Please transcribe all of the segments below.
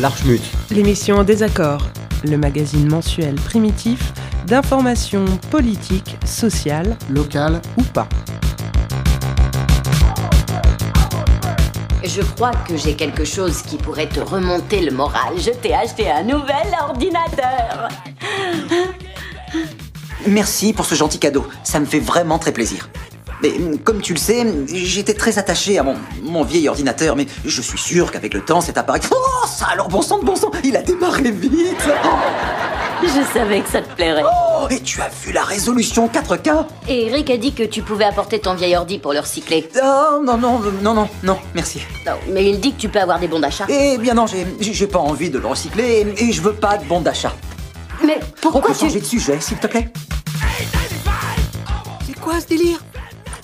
L'Archmut. L'émission en désaccord, le magazine mensuel primitif d'information politique, sociale, Local. ou pas. Je crois que j'ai quelque chose qui pourrait te remonter le moral. Je t'ai acheté un nouvel ordinateur. Merci pour ce gentil cadeau, ça me fait vraiment très plaisir. Mais hum, comme tu le sais, j'étais très attaché à mon, mon vieil ordinateur, mais je suis sûr qu'avec le temps, cet appareil... Oh, ça alors, bon sang de bon sang, il a démarré vite Oh, Je savais que ça te plairait. oh, et tu as vu la résolution 4K Et Eric a dit que tu pouvais apporter ton vieil ordi pour le recycler. Oh, non, non, non, non, non, merci. Non, mais il dit que tu peux avoir des bons d'achat. Eh bien non, j'ai j'ai pas envie de le recycler, et je veux pas de bon d'achat. Mais On pourquoi peut tu... changer de sujet, s'il te plaît C'est quoi ce délire?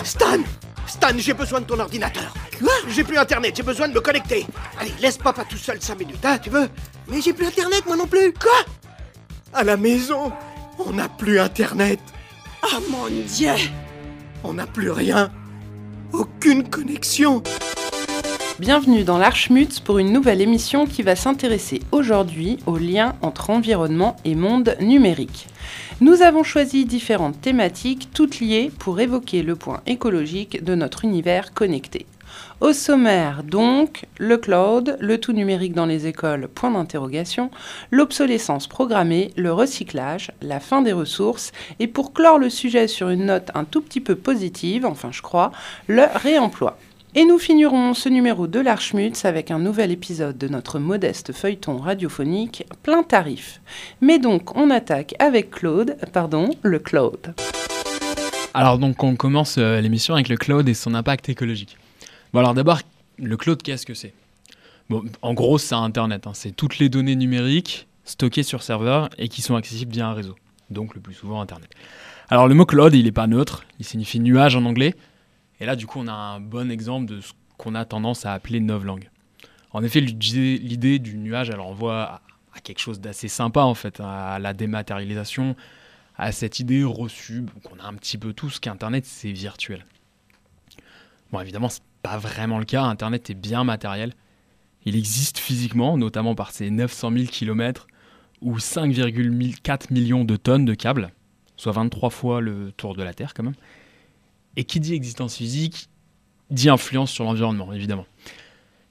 Stan Stan, j'ai besoin de ton ordinateur. Quoi J'ai plus internet, j'ai besoin de me connecter. Allez, laisse papa tout seul 5 minutes, hein, tu veux Mais j'ai plus internet, moi non plus. Quoi À la maison, on n'a plus internet. Ah mon dieu On n'a plus rien. Aucune connexion. Bienvenue dans l'Archmutz pour une nouvelle émission qui va s'intéresser aujourd'hui aux liens entre environnement et monde numérique. Nous avons choisi différentes thématiques, toutes liées pour évoquer le point écologique de notre univers connecté. Au sommaire, donc, le cloud, le tout numérique dans les écoles, point d'interrogation, l'obsolescence programmée, le recyclage, la fin des ressources, et pour clore le sujet sur une note un tout petit peu positive, enfin je crois, le réemploi. Et nous finirons ce numéro de l'Archmutz avec un nouvel épisode de notre modeste feuilleton radiophonique plein tarif. Mais donc on attaque avec Claude, pardon, le Claude. Alors donc on commence euh, l'émission avec le cloud et son impact écologique. Bon alors d'abord, le cloud, qu'est-ce que c'est Bon, en gros, c'est Internet. hein. C'est toutes les données numériques stockées sur serveur et qui sont accessibles via un réseau. Donc le plus souvent Internet. Alors le mot cloud, il n'est pas neutre. Il signifie nuage en anglais. Et là, du coup, on a un bon exemple de ce qu'on a tendance à appeler novlangue. En effet, l'idée du nuage, elle renvoie à, quelque chose d'assez sympa, en fait, à la dématérialisation, à cette idée reçue qu'on a un petit peu tous qu'Internet, c'est virtuel. Bon, évidemment, c'est pas vraiment le cas. Internet est bien matériel. Il existe physiquement, notamment par ses 900 000 km ou 5,4 millions de tonnes de câbles, soit 23 fois le tour de la Terre quand même. Et qui dit existence physique dit influence sur l'environnement, évidemment.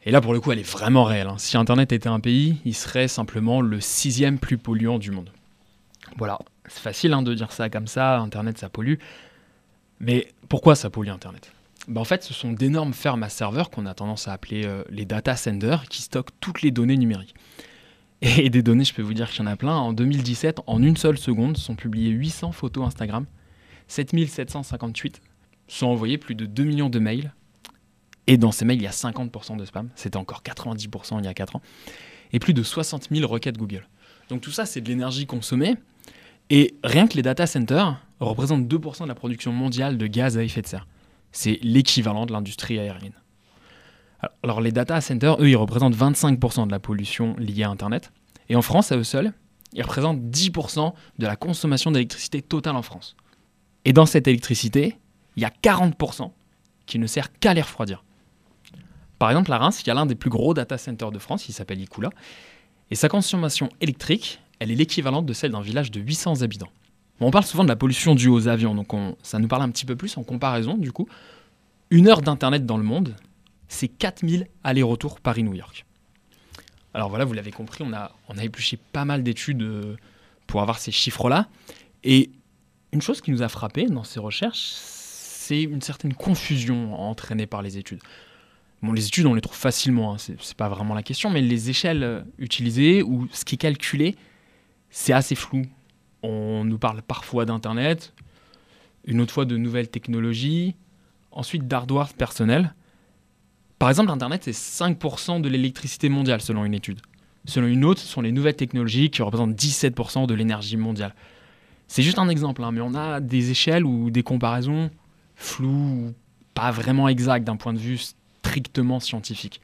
Et là, pour le coup, elle est vraiment réelle. hein. Si Internet était un pays, il serait simplement le sixième plus polluant du monde. Voilà, c'est facile hein, de dire ça comme ça, Internet ça pollue. Mais pourquoi ça pollue Internet? Ben, En fait, ce sont d'énormes fermes à serveurs qu'on a tendance à appeler euh, les data centers qui stockent toutes les données numériques. Et des données, je peux vous dire qu'il y en a plein. En 2017, en une seule seconde, sont publiées 800 photos Instagram, 7758 sont envoyés plus de 2 millions de mails. Et dans ces mails, il y a 50% de spam. C'était encore 90% il y a 4 ans. Et plus de 60 000 requêtes Google. Donc tout ça, c'est de l'énergie consommée. Et rien que les data centers représentent 2% de la production mondiale de gaz à effet de serre. C'est l'équivalent de l'industrie aérienne. Alors, les data centers, eux, ils représentent 25% de la pollution liée à Internet. Et en France, à eux seuls, ils représentent 10% de la consommation d'électricité totale en France. Et dans cette électricité, il y a 40% qui ne sert qu'à les refroidir. Par exemple, à Reims, il y a l'un des plus gros data centers de France, il s'appelle Ikula, et sa consommation électrique, elle est l'équivalente de celle d'un village de 800 habitants. On parle souvent de la pollution due aux avions, donc on- ça nous parle un petit peu plus en comparaison, du coup. Une heure d'Internet dans le monde, c'est 4000 allers-retours Paris-New York. Alors voilà, vous l'avez compris, on a, épluché pas mal d'études euh, pour avoir ces chiffres-là. Et une chose qui nous a frappé dans ces recherches, c'est une certaine confusion entraînée par les études. Bon, les études, on les trouve facilement, hein, c'est c'est pas vraiment la question, mais les échelles euh, utilisées ou ce qui est calculé, c'est assez flou. On nous parle parfois d'Internet, une autre fois de nouvelles technologies, ensuite d'hardware personnel. Par exemple, Internet, c'est 5% de l'électricité mondiale selon une étude. Selon une autre, ce sont les nouvelles technologies qui représentent 17% de l'énergie mondiale. C'est juste un exemple, hein, mais on a des échelles ou des comparaisons floues ou pas vraiment exactes d'un point de vue strictement scientifique.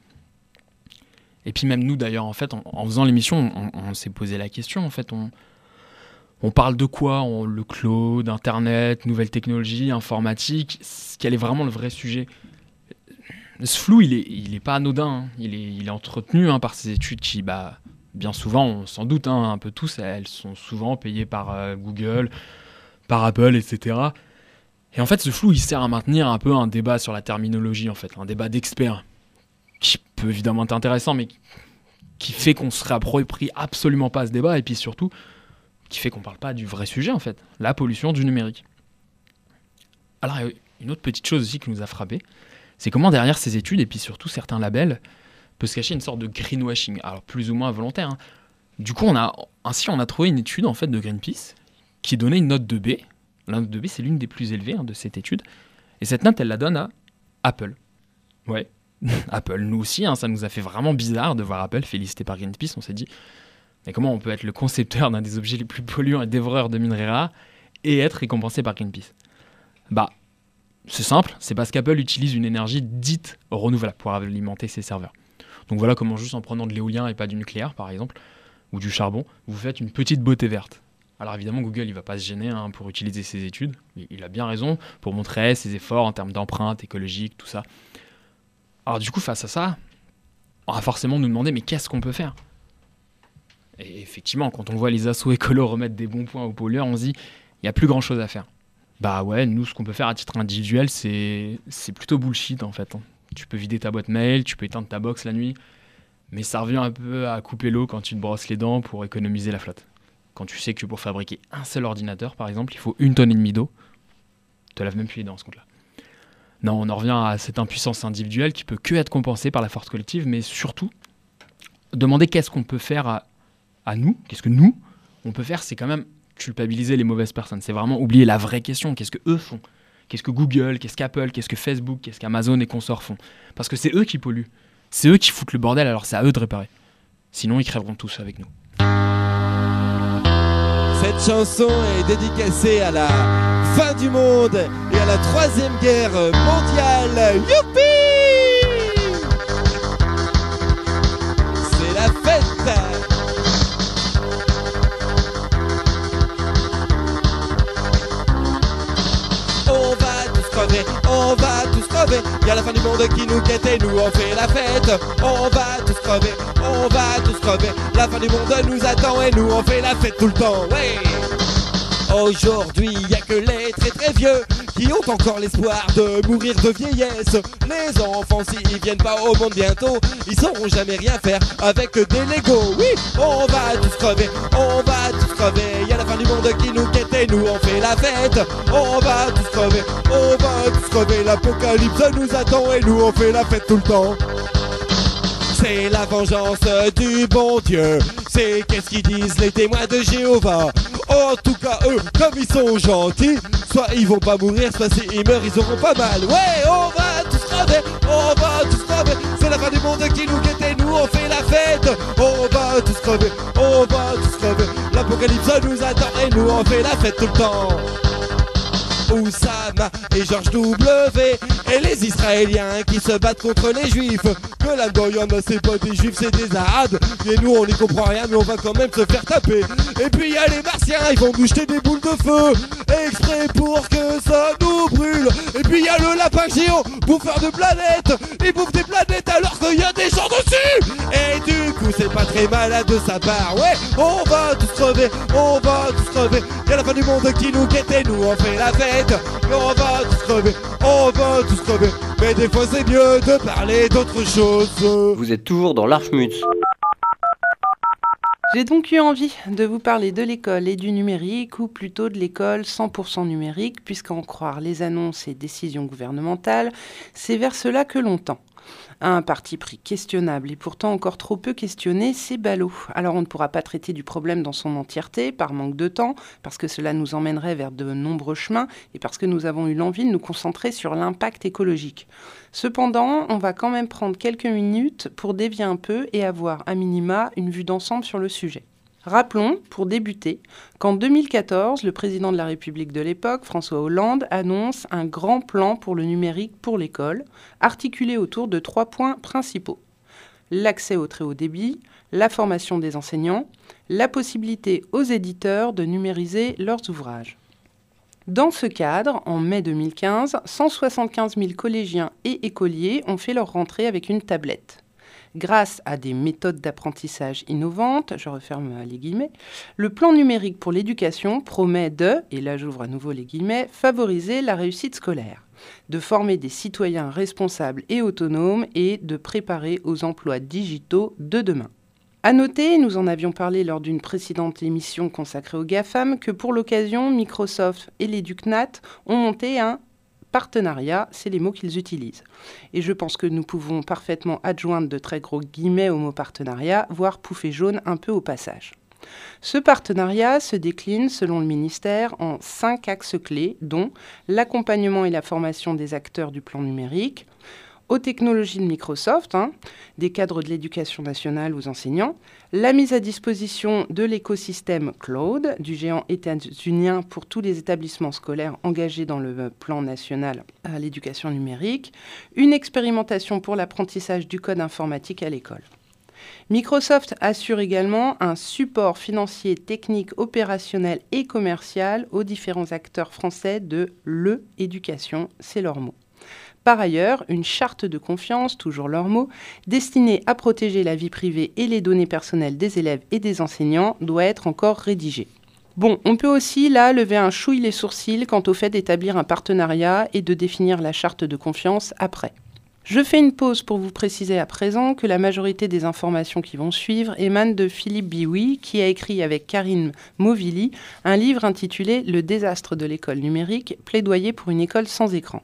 Et puis même nous d'ailleurs, en fait, en, faisant l'émission, on, on s'est posé la question, en fait, on, on parle de quoi On- Le cloud, Internet, nouvelles technologies, informatique, quel est vraiment le vrai sujet? Ce flou, il est, il est pas anodin, hein. il, est, il est entretenu hein, par ces études qui bah, Bien souvent, on s'en doute hein, un peu tous, elles sont souvent payées par euh, Google, par Apple, etc. Et en fait, ce flou, il sert à maintenir un peu un débat sur la terminologie, en fait, un débat d'experts, qui peut évidemment être intéressant, mais qui fait qu'on se réapproprie absolument pas ce débat, et puis surtout, qui fait qu'on parle pas du vrai sujet, en fait, la pollution du numérique. Alors, une autre petite chose aussi qui nous a frappé, c'est comment derrière ces études, et puis surtout certains labels, peut se cacher une sorte de greenwashing, alors plus ou moins volontaire. Hein. Du coup, on a, ainsi, on a trouvé une étude en fait de Greenpeace qui donnait une note de B. La note de B, c'est l'une des plus élevées hein, de cette étude. Et cette note, elle la donne à Apple. Ouais, Apple. Nous aussi, hein, ça nous a fait vraiment bizarre de voir Apple félicité par Greenpeace. On s'est dit, mais comment on peut être le concepteur d'un des objets les plus polluants et dévoreurs de minerais rares et être récompensé par Greenpeace? Bah, c'est simple, c'est parce qu'Apple utilise une énergie dite renouvelable pour alimenter ses serveurs. Donc voilà comment juste en prenant de l'éolien et pas du nucléaire par exemple, ou du charbon, vous faites une petite beauté verte. Alors évidemment Google il va pas se gêner hein, pour utiliser ses études, il a bien raison pour montrer ses efforts en termes d'empreinte écologique, tout ça. Alors du coup face à ça, on va forcément nous demander mais qu'est-ce qu'on peut faire? Et effectivement quand on voit les assauts écolos remettre des bons points aux pollueurs, on se dit il n'y a plus grand chose à faire. Bah ouais, nous ce qu'on peut faire à titre individuel c'est plutôt bullshit en fait. Hein. Tu peux vider ta boîte mail, tu peux éteindre ta box la nuit, mais ça revient un peu à couper l'eau quand tu te brosses les dents pour économiser la flotte. Quand tu sais que pour fabriquer un seul ordinateur, par exemple, il faut une tonne et demie d'eau, tu te laves même plus les dents ce compte-là. Non, on en revient à cette impuissance individuelle qui peut que être compensée par la force collective, mais surtout, demander qu'est-ce qu'on peut faire à, à nous, qu'est-ce que nous, on peut faire, c'est quand même culpabiliser les mauvaises personnes. C'est vraiment oublier la vraie question, qu'est-ce que eux font? Qu'est-ce que Google, qu'est-ce qu'Apple, qu'est-ce que Facebook, qu'est-ce qu'Amazon et consorts font? Parce que c'est eux qui polluent. C'est eux qui foutent le bordel, alors c'est à eux de réparer. Sinon, ils crèveront tous avec nous. Cette chanson est dédicacée à la fin du monde et à la troisième guerre mondiale. Youpi on va tous crever. Y'a la fin du monde qui nous guette et nous on fait la fête. On va tous crever, on va tous crever. La fin du monde nous attend et nous on fait la fête tout le temps. Ouais. Aujourd'hui, y a que les très très vieux qui ont encore l'espoir de mourir de vieillesse. Les enfants, s'ils viennent pas au monde bientôt, ils sauront jamais rien faire avec des Legos. Oui, on va tous crever, on va tous crever. Y a la fin du monde qui nous quête et nous on fait la fête. On va tous crever, on va tous crever. L'apocalypse nous attend et nous on fait la fête tout le temps. C'est la vengeance du bon Dieu. C'est qu'est-ce qu'ils disent les témoins de Jéhovah. En tout cas, eux, comme ils sont gentils, soit ils vont pas mourir, soit s'ils meurent, ils auront pas mal. Ouais, on va tous crever, on va tous crever. C'est la fin du monde qui nous guette et nous on fait la fête. On va tous crever, on va tous crever. L'apocalypse nous attend et nous on fait la fête tout le temps. Oussama et George W et les Israéliens qui se battent contre les Juifs. Que la Goyonne, c'est pas des Juifs, c'est des Arabes. Et nous, on n'y comprend rien, mais on va quand même se faire taper. Et puis il y a les Martiens, ils vont nous jeter des boules de feu, exprès pour que ça nous brûle. Et puis il y a le lapin géant, bouffeur de planètes. Il bouffe des planètes alors qu'il y a des gens dessus. Et du coup, c'est pas très malade de sa part. Ouais, on va tous crever, on va tous crever. Y a la fin du monde qui nous guette et nous on fait la fête on va tous crever, on va tous crever. Mais des fois c'est mieux de parler d'autre chose. Vous êtes toujours dans l'Archmutz. J'ai donc eu envie de vous parler de l'école et du numérique, ou plutôt de l'école 100% numérique, puisqu'en croire les annonces et décisions gouvernementales, c'est vers cela que l'on tend un parti pris questionnable et pourtant encore trop peu questionné, c'est ballot. Alors on ne pourra pas traiter du problème dans son entièreté par manque de temps, parce que cela nous emmènerait vers de nombreux chemins et parce que nous avons eu l'envie de nous concentrer sur l'impact écologique. Cependant, on va quand même prendre quelques minutes pour dévier un peu et avoir à minima une vue d'ensemble sur le sujet. Rappelons, pour débuter, qu'en 2014, le président de la République de l'époque, François Hollande, annonce un grand plan pour le numérique pour l'école, articulé autour de trois points principaux. L'accès au très haut débit, la formation des enseignants, la possibilité aux éditeurs de numériser leurs ouvrages. Dans ce cadre, en mai 2015, 175 000 collégiens et écoliers ont fait leur rentrée avec une tablette. Grâce à des méthodes d'apprentissage innovantes, je referme les guillemets, le plan numérique pour l'éducation promet de, et là j'ouvre à nouveau les guillemets, favoriser la réussite scolaire, de former des citoyens responsables et autonomes et de préparer aux emplois digitaux de demain. À noter, nous en avions parlé lors d'une précédente émission consacrée aux GAFAM, que pour l'occasion, Microsoft et l'EducNat ont monté un partenariat, c'est les mots qu'ils utilisent. Et je pense que nous pouvons parfaitement adjoindre de très gros guillemets au mot partenariat, voire pouffer jaune un peu au passage. Ce partenariat se décline, selon le ministère, en cinq axes clés, dont l'accompagnement et la formation des acteurs du plan numérique, aux technologies de Microsoft, hein, des cadres de l'éducation nationale aux enseignants, la mise à disposition de l'écosystème cloud du géant états-unien pour tous les établissements scolaires engagés dans le plan national à l'éducation numérique, une expérimentation pour l'apprentissage du code informatique à l'école. Microsoft assure également un support financier, technique, opérationnel et commercial aux différents acteurs français de l'e-éducation, c'est leur mot. Par ailleurs, une charte de confiance, toujours leur mot, destinée à protéger la vie privée et les données personnelles des élèves et des enseignants doit être encore rédigée. Bon, on peut aussi là lever un chouille les sourcils quant au fait d'établir un partenariat et de définir la charte de confiance après. Je fais une pause pour vous préciser à présent que la majorité des informations qui vont suivre émanent de Philippe Biwi, qui a écrit avec Karine Movili un livre intitulé Le désastre de l'école numérique, plaidoyer pour une école sans écran.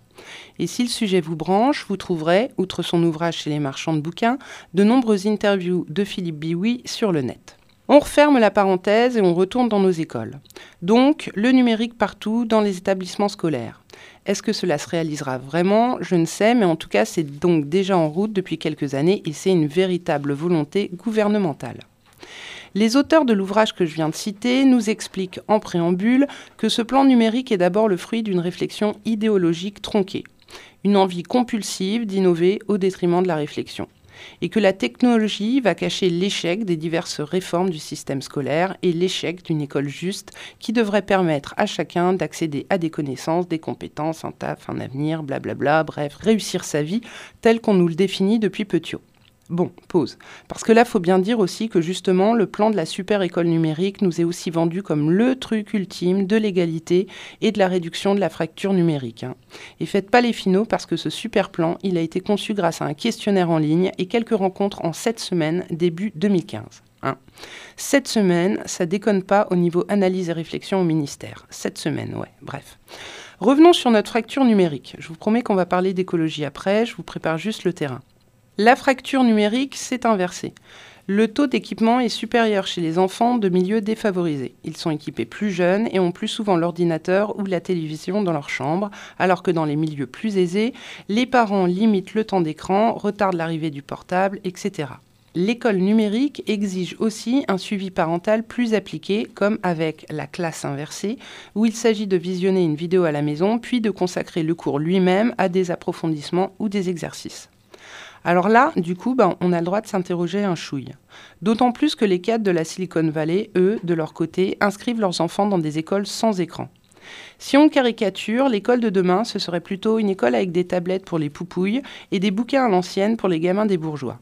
Et si le sujet vous branche, vous trouverez, outre son ouvrage chez les marchands de bouquins, de nombreuses interviews de Philippe Biwi sur le net. On referme la parenthèse et on retourne dans nos écoles. Donc, le numérique partout dans les établissements scolaires. Est-ce que cela se réalisera vraiment? Je ne sais, mais en tout cas, c'est donc déjà en route depuis quelques années et c'est une véritable volonté gouvernementale. Les auteurs de l'ouvrage que je viens de citer nous expliquent en préambule que ce plan numérique est d'abord le fruit d'une réflexion idéologique tronquée, une envie compulsive d'innover au détriment de la réflexion et que la technologie va cacher l'échec des diverses réformes du système scolaire et l'échec d'une école juste qui devrait permettre à chacun d'accéder à des connaissances, des compétences, un taf, un avenir, blablabla, bref, réussir sa vie telle qu'on nous le définit depuis petit. Bon, pause. Parce que là, faut bien dire aussi que justement, le plan de la super école numérique nous est aussi vendu comme le truc ultime de l'égalité et de la réduction de la fracture numérique. Hein. Et faites pas les finaux parce que ce super plan, il a été conçu grâce à un questionnaire en ligne et quelques rencontres en sept semaines début 2015. Hein. Sept semaines, ça déconne pas au niveau analyse et réflexion au ministère. Sept semaines, ouais, bref. Revenons sur notre fracture numérique. Je vous promets qu'on va parler d'écologie après, je vous prépare juste le terrain. La fracture numérique s'est inversée. Le taux d'équipement est supérieur chez les enfants de milieux défavorisés. Ils sont équipés plus jeunes et ont plus souvent l'ordinateur ou la télévision dans leur chambre, alors que dans les milieux plus aisés, les parents limitent le temps d'écran, retardent l'arrivée du portable, etc. L'école numérique exige aussi un suivi parental plus appliqué, comme avec la classe inversée, où il s'agit de visionner une vidéo à la maison, puis de consacrer le cours lui-même à des approfondissements ou des exercices. Alors là, du coup, ben, on a le droit de s'interroger un chouille. D'autant plus que les cadres de la Silicon Valley, eux, de leur côté, inscrivent leurs enfants dans des écoles sans écran. Si on caricature, l'école de demain, ce serait plutôt une école avec des tablettes pour les poupouilles et des bouquins à l'ancienne pour les gamins des bourgeois.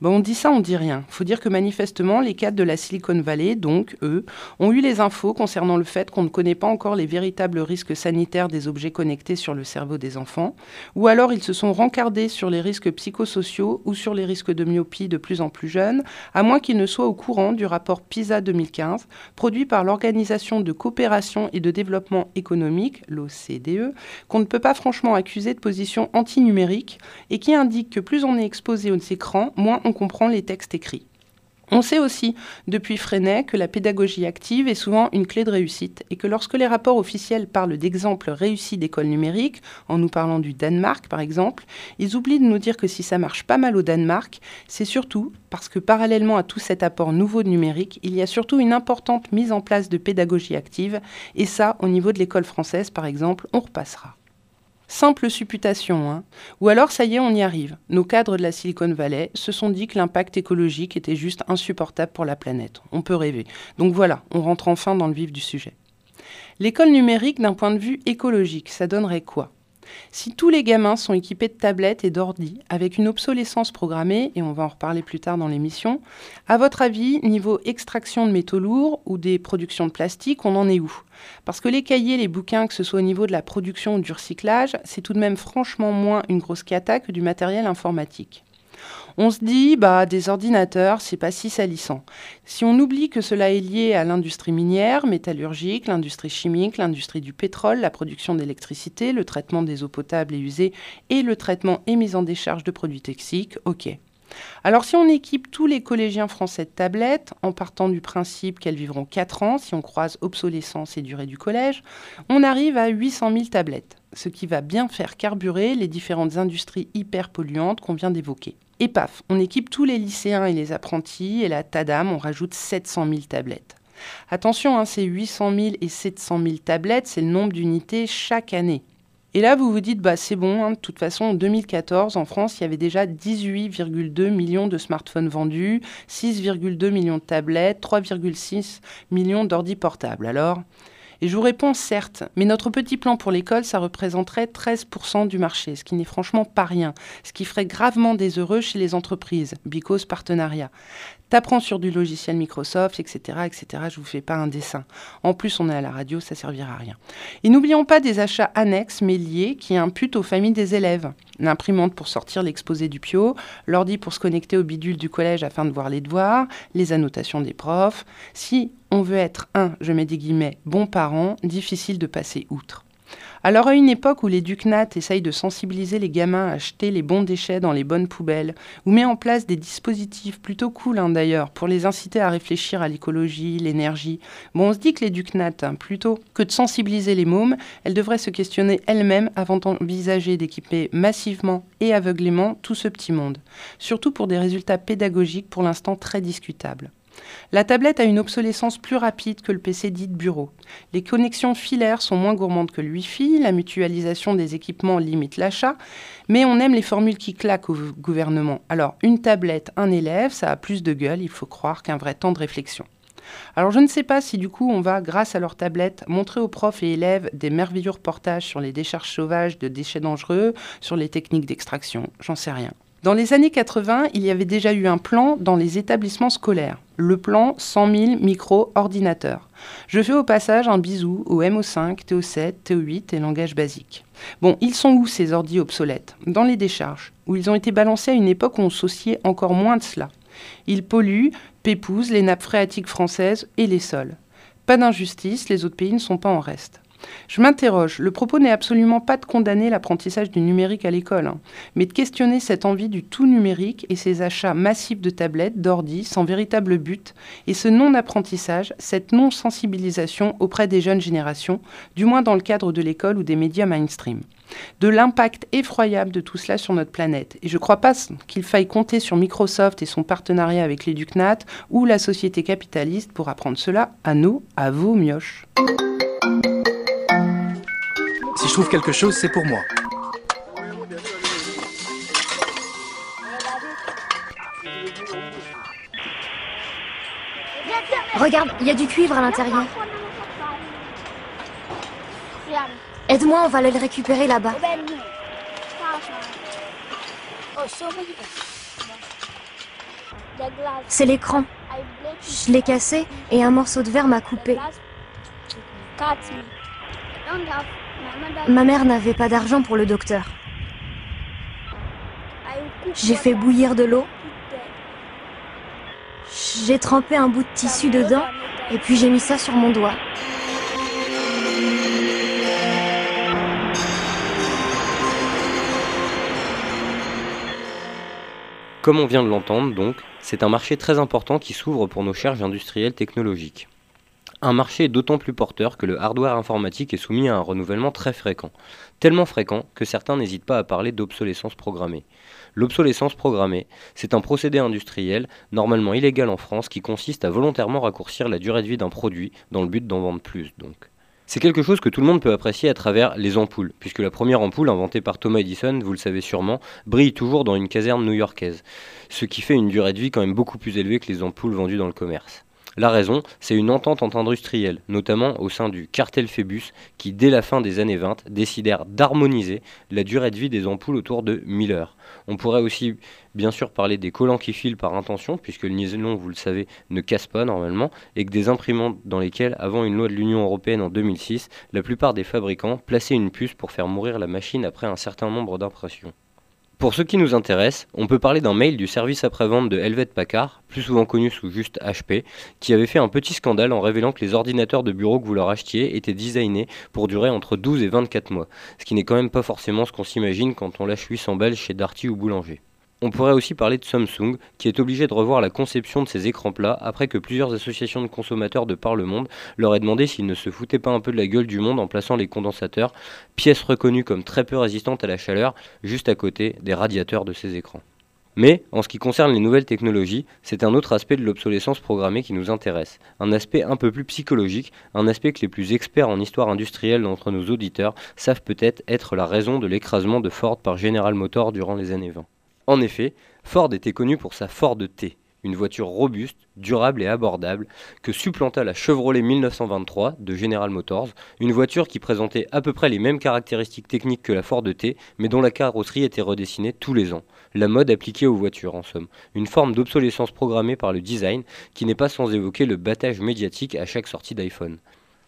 Ben, on dit ça, on dit rien. Faut dire que manifestement, les cadres de la Silicon Valley, donc eux, ont eu les infos concernant le fait qu'on ne connaît pas encore les véritables risques sanitaires des objets connectés sur le cerveau des enfants, ou alors ils se sont rencardés sur les risques psychosociaux ou sur les risques de myopie de plus en plus jeunes, à moins qu'ils ne soient au courant du rapport PISA 2015, produit par l'Organisation de coopération et de développement économique, l'OCDE, qu'on ne peut pas franchement accuser de position anti-numérique et qui indique que plus on est exposé aux écrans, moins on comprend les textes écrits. On sait aussi, depuis Freinet, que la pédagogie active est souvent une clé de réussite et que lorsque les rapports officiels parlent d'exemples réussis d'écoles numériques, en nous parlant du Danemark par exemple, ils oublient de nous dire que si ça marche pas mal au Danemark, c'est surtout parce que parallèlement à tout cet apport nouveau numérique, il y a surtout une importante mise en place de pédagogie active et ça, au niveau de l'école française par exemple, on repassera. Simple supputation, hein. Ou alors, ça y est, on y arrive. Nos cadres de la Silicon Valley se sont dit que l'impact écologique était juste insupportable pour la planète. On peut rêver. Donc voilà, on rentre enfin dans le vif du sujet. L'école numérique, d'un point de vue écologique, ça donnerait quoi? Si tous les gamins sont équipés de tablettes et d'ordi, avec une obsolescence programmée, et on va en reparler plus tard dans l'émission, à votre avis, niveau extraction de métaux lourds ou des productions de plastique, on en est où? Parce que les cahiers, les bouquins, que ce soit au niveau de la production ou du recyclage, c'est tout de même franchement moins une grosse cata que du matériel informatique. On se dit, bah, des ordinateurs, c'est pas si salissant. Si on oublie que cela est lié à l'industrie minière, métallurgique, l'industrie chimique, l'industrie du pétrole, la production d'électricité, le traitement des eaux potables et usées et le traitement et mise en décharge de produits toxiques, ok. Alors si on équipe tous les collégiens français de tablettes, en partant du principe qu'elles vivront 4 ans si on croise obsolescence et durée du collège, on arrive à 800 000 tablettes, ce qui va bien faire carburer les différentes industries hyper polluantes qu'on vient d'évoquer. Et paf, on équipe tous les lycéens et les apprentis, et la TADAM, on rajoute 700 000 tablettes. Attention, hein, c'est 800 000 et 700 000 tablettes, c'est le nombre d'unités chaque année. Et là, vous vous dites, bah, c'est bon, hein, de toute façon, en 2014, en France, il y avait déjà 18,2 millions de smartphones vendus, 6,2 millions de tablettes, 3,6 millions d'ordi portables. Alors, et je vous réponds certes, mais notre petit plan pour l'école, ça représenterait 13% du marché, ce qui n'est franchement pas rien, ce qui ferait gravement des heureux chez les entreprises, Bicos Partenariat. T'apprends sur du logiciel Microsoft, etc., etc. Je vous fais pas un dessin. En plus, on est à la radio, ça servira à rien. Et n'oublions pas des achats annexes mais liés qui imputent aux familles des élèves. L'imprimante pour sortir l'exposé du PIO, l'ordi pour se connecter au bidule du collège afin de voir les devoirs, les annotations des profs. Si on veut être un, je mets des guillemets, bon parent, difficile de passer outre. Alors à une époque où les Ducnat essayent de sensibiliser les gamins à jeter les bons déchets dans les bonnes poubelles, ou met en place des dispositifs plutôt cool hein, d'ailleurs pour les inciter à réfléchir à l'écologie, l'énergie, bon on se dit que les Ducnat, hein, plutôt que de sensibiliser les mômes, elles devraient se questionner elles-mêmes avant d'envisager d'équiper massivement et aveuglément tout ce petit monde, surtout pour des résultats pédagogiques pour l'instant très discutables. La tablette a une obsolescence plus rapide que le PC dit bureau. Les connexions filaires sont moins gourmandes que le Wi-Fi, la mutualisation des équipements limite l'achat, mais on aime les formules qui claquent au gouvernement. Alors, une tablette, un élève, ça a plus de gueule, il faut croire, qu'un vrai temps de réflexion. Alors je ne sais pas si du coup on va, grâce à leur tablette, montrer aux profs et élèves des merveilleux reportages sur les décharges sauvages de déchets dangereux, sur les techniques d'extraction, j'en sais rien. Dans les années 80, il y avait déjà eu un plan dans les établissements scolaires, le plan 100 000 micro-ordinateurs. Je fais au passage un bisou au MO5, TO7, TO8 et langage basique. Bon, ils sont où ces ordis obsolètes? Dans les décharges, où ils ont été balancés à une époque où on sauciait encore moins de cela. Ils polluent, pépousent les nappes phréatiques françaises et les sols. Pas d'injustice, les autres pays ne sont pas en reste. Je m'interroge, le propos n'est absolument pas de condamner l'apprentissage du numérique à l'école, hein, mais de questionner cette envie du tout numérique et ces achats massifs de tablettes, d'ordi, sans véritable but, et ce non-apprentissage, cette non-sensibilisation auprès des jeunes générations, du moins dans le cadre de l'école ou des médias mainstream de l'impact effroyable de tout cela sur notre planète. Et je ne crois pas qu'il faille compter sur Microsoft et son partenariat avec l'Educnat ou la société capitaliste pour apprendre cela à nos, à vos mioches. Si je trouve quelque chose, c'est pour moi. Regarde, il y a du cuivre à l'intérieur. Aide-moi, on va aller le récupérer là-bas. C'est l'écran. Je l'ai cassé et un morceau de verre m'a coupé. Ma mère n'avait pas d'argent pour le docteur. J'ai fait bouillir de l'eau. J'ai trempé un bout de tissu dedans et puis j'ai mis ça sur mon doigt. Comme on vient de l'entendre donc, c'est un marché très important qui s'ouvre pour nos charges industrielles technologiques. Un marché d'autant plus porteur que le hardware informatique est soumis à un renouvellement très fréquent, tellement fréquent que certains n'hésitent pas à parler d'obsolescence programmée. L'obsolescence programmée, c'est un procédé industriel, normalement illégal en France, qui consiste à volontairement raccourcir la durée de vie d'un produit dans le but d'en vendre plus donc. C'est quelque chose que tout le monde peut apprécier à travers les ampoules, puisque la première ampoule inventée par Thomas Edison, vous le savez sûrement, brille toujours dans une caserne new-yorkaise, ce qui fait une durée de vie quand même beaucoup plus élevée que les ampoules vendues dans le commerce. La raison, c'est une entente entre industriels, notamment au sein du cartel Phébus, qui dès la fin des années 20 décidèrent d'harmoniser la durée de vie des ampoules autour de 1000 heures. On pourrait aussi bien sûr parler des collants qui filent par intention, puisque le nylon, vous le savez, ne casse pas normalement, et que des imprimantes dans lesquelles, avant une loi de l'Union européenne en 2006, la plupart des fabricants plaçaient une puce pour faire mourir la machine après un certain nombre d'impressions. Pour ce qui nous intéresse, on peut parler d'un mail du service après-vente de Helvet Packard, plus souvent connu sous juste HP, qui avait fait un petit scandale en révélant que les ordinateurs de bureau que vous leur achetiez étaient designés pour durer entre 12 et 24 mois, ce qui n'est quand même pas forcément ce qu'on s'imagine quand on lâche 800 balles chez Darty ou Boulanger. On pourrait aussi parler de Samsung, qui est obligé de revoir la conception de ses écrans plats après que plusieurs associations de consommateurs de par le monde leur aient demandé s'ils ne se foutaient pas un peu de la gueule du monde en plaçant les condensateurs, pièces reconnues comme très peu résistantes à la chaleur, juste à côté des radiateurs de ces écrans. Mais, en ce qui concerne les nouvelles technologies, c'est un autre aspect de l'obsolescence programmée qui nous intéresse, un aspect un peu plus psychologique, un aspect que les plus experts en histoire industrielle d'entre nos auditeurs savent peut-être être la raison de l'écrasement de Ford par General Motors durant les années 20. En effet, Ford était connu pour sa Ford T, une voiture robuste, durable et abordable, que supplanta la Chevrolet 1923 de General Motors, une voiture qui présentait à peu près les mêmes caractéristiques techniques que la Ford T, mais dont la carrosserie était redessinée tous les ans. La mode appliquée aux voitures, en somme. Une forme d'obsolescence programmée par le design, qui n'est pas sans évoquer le battage médiatique à chaque sortie d'iPhone.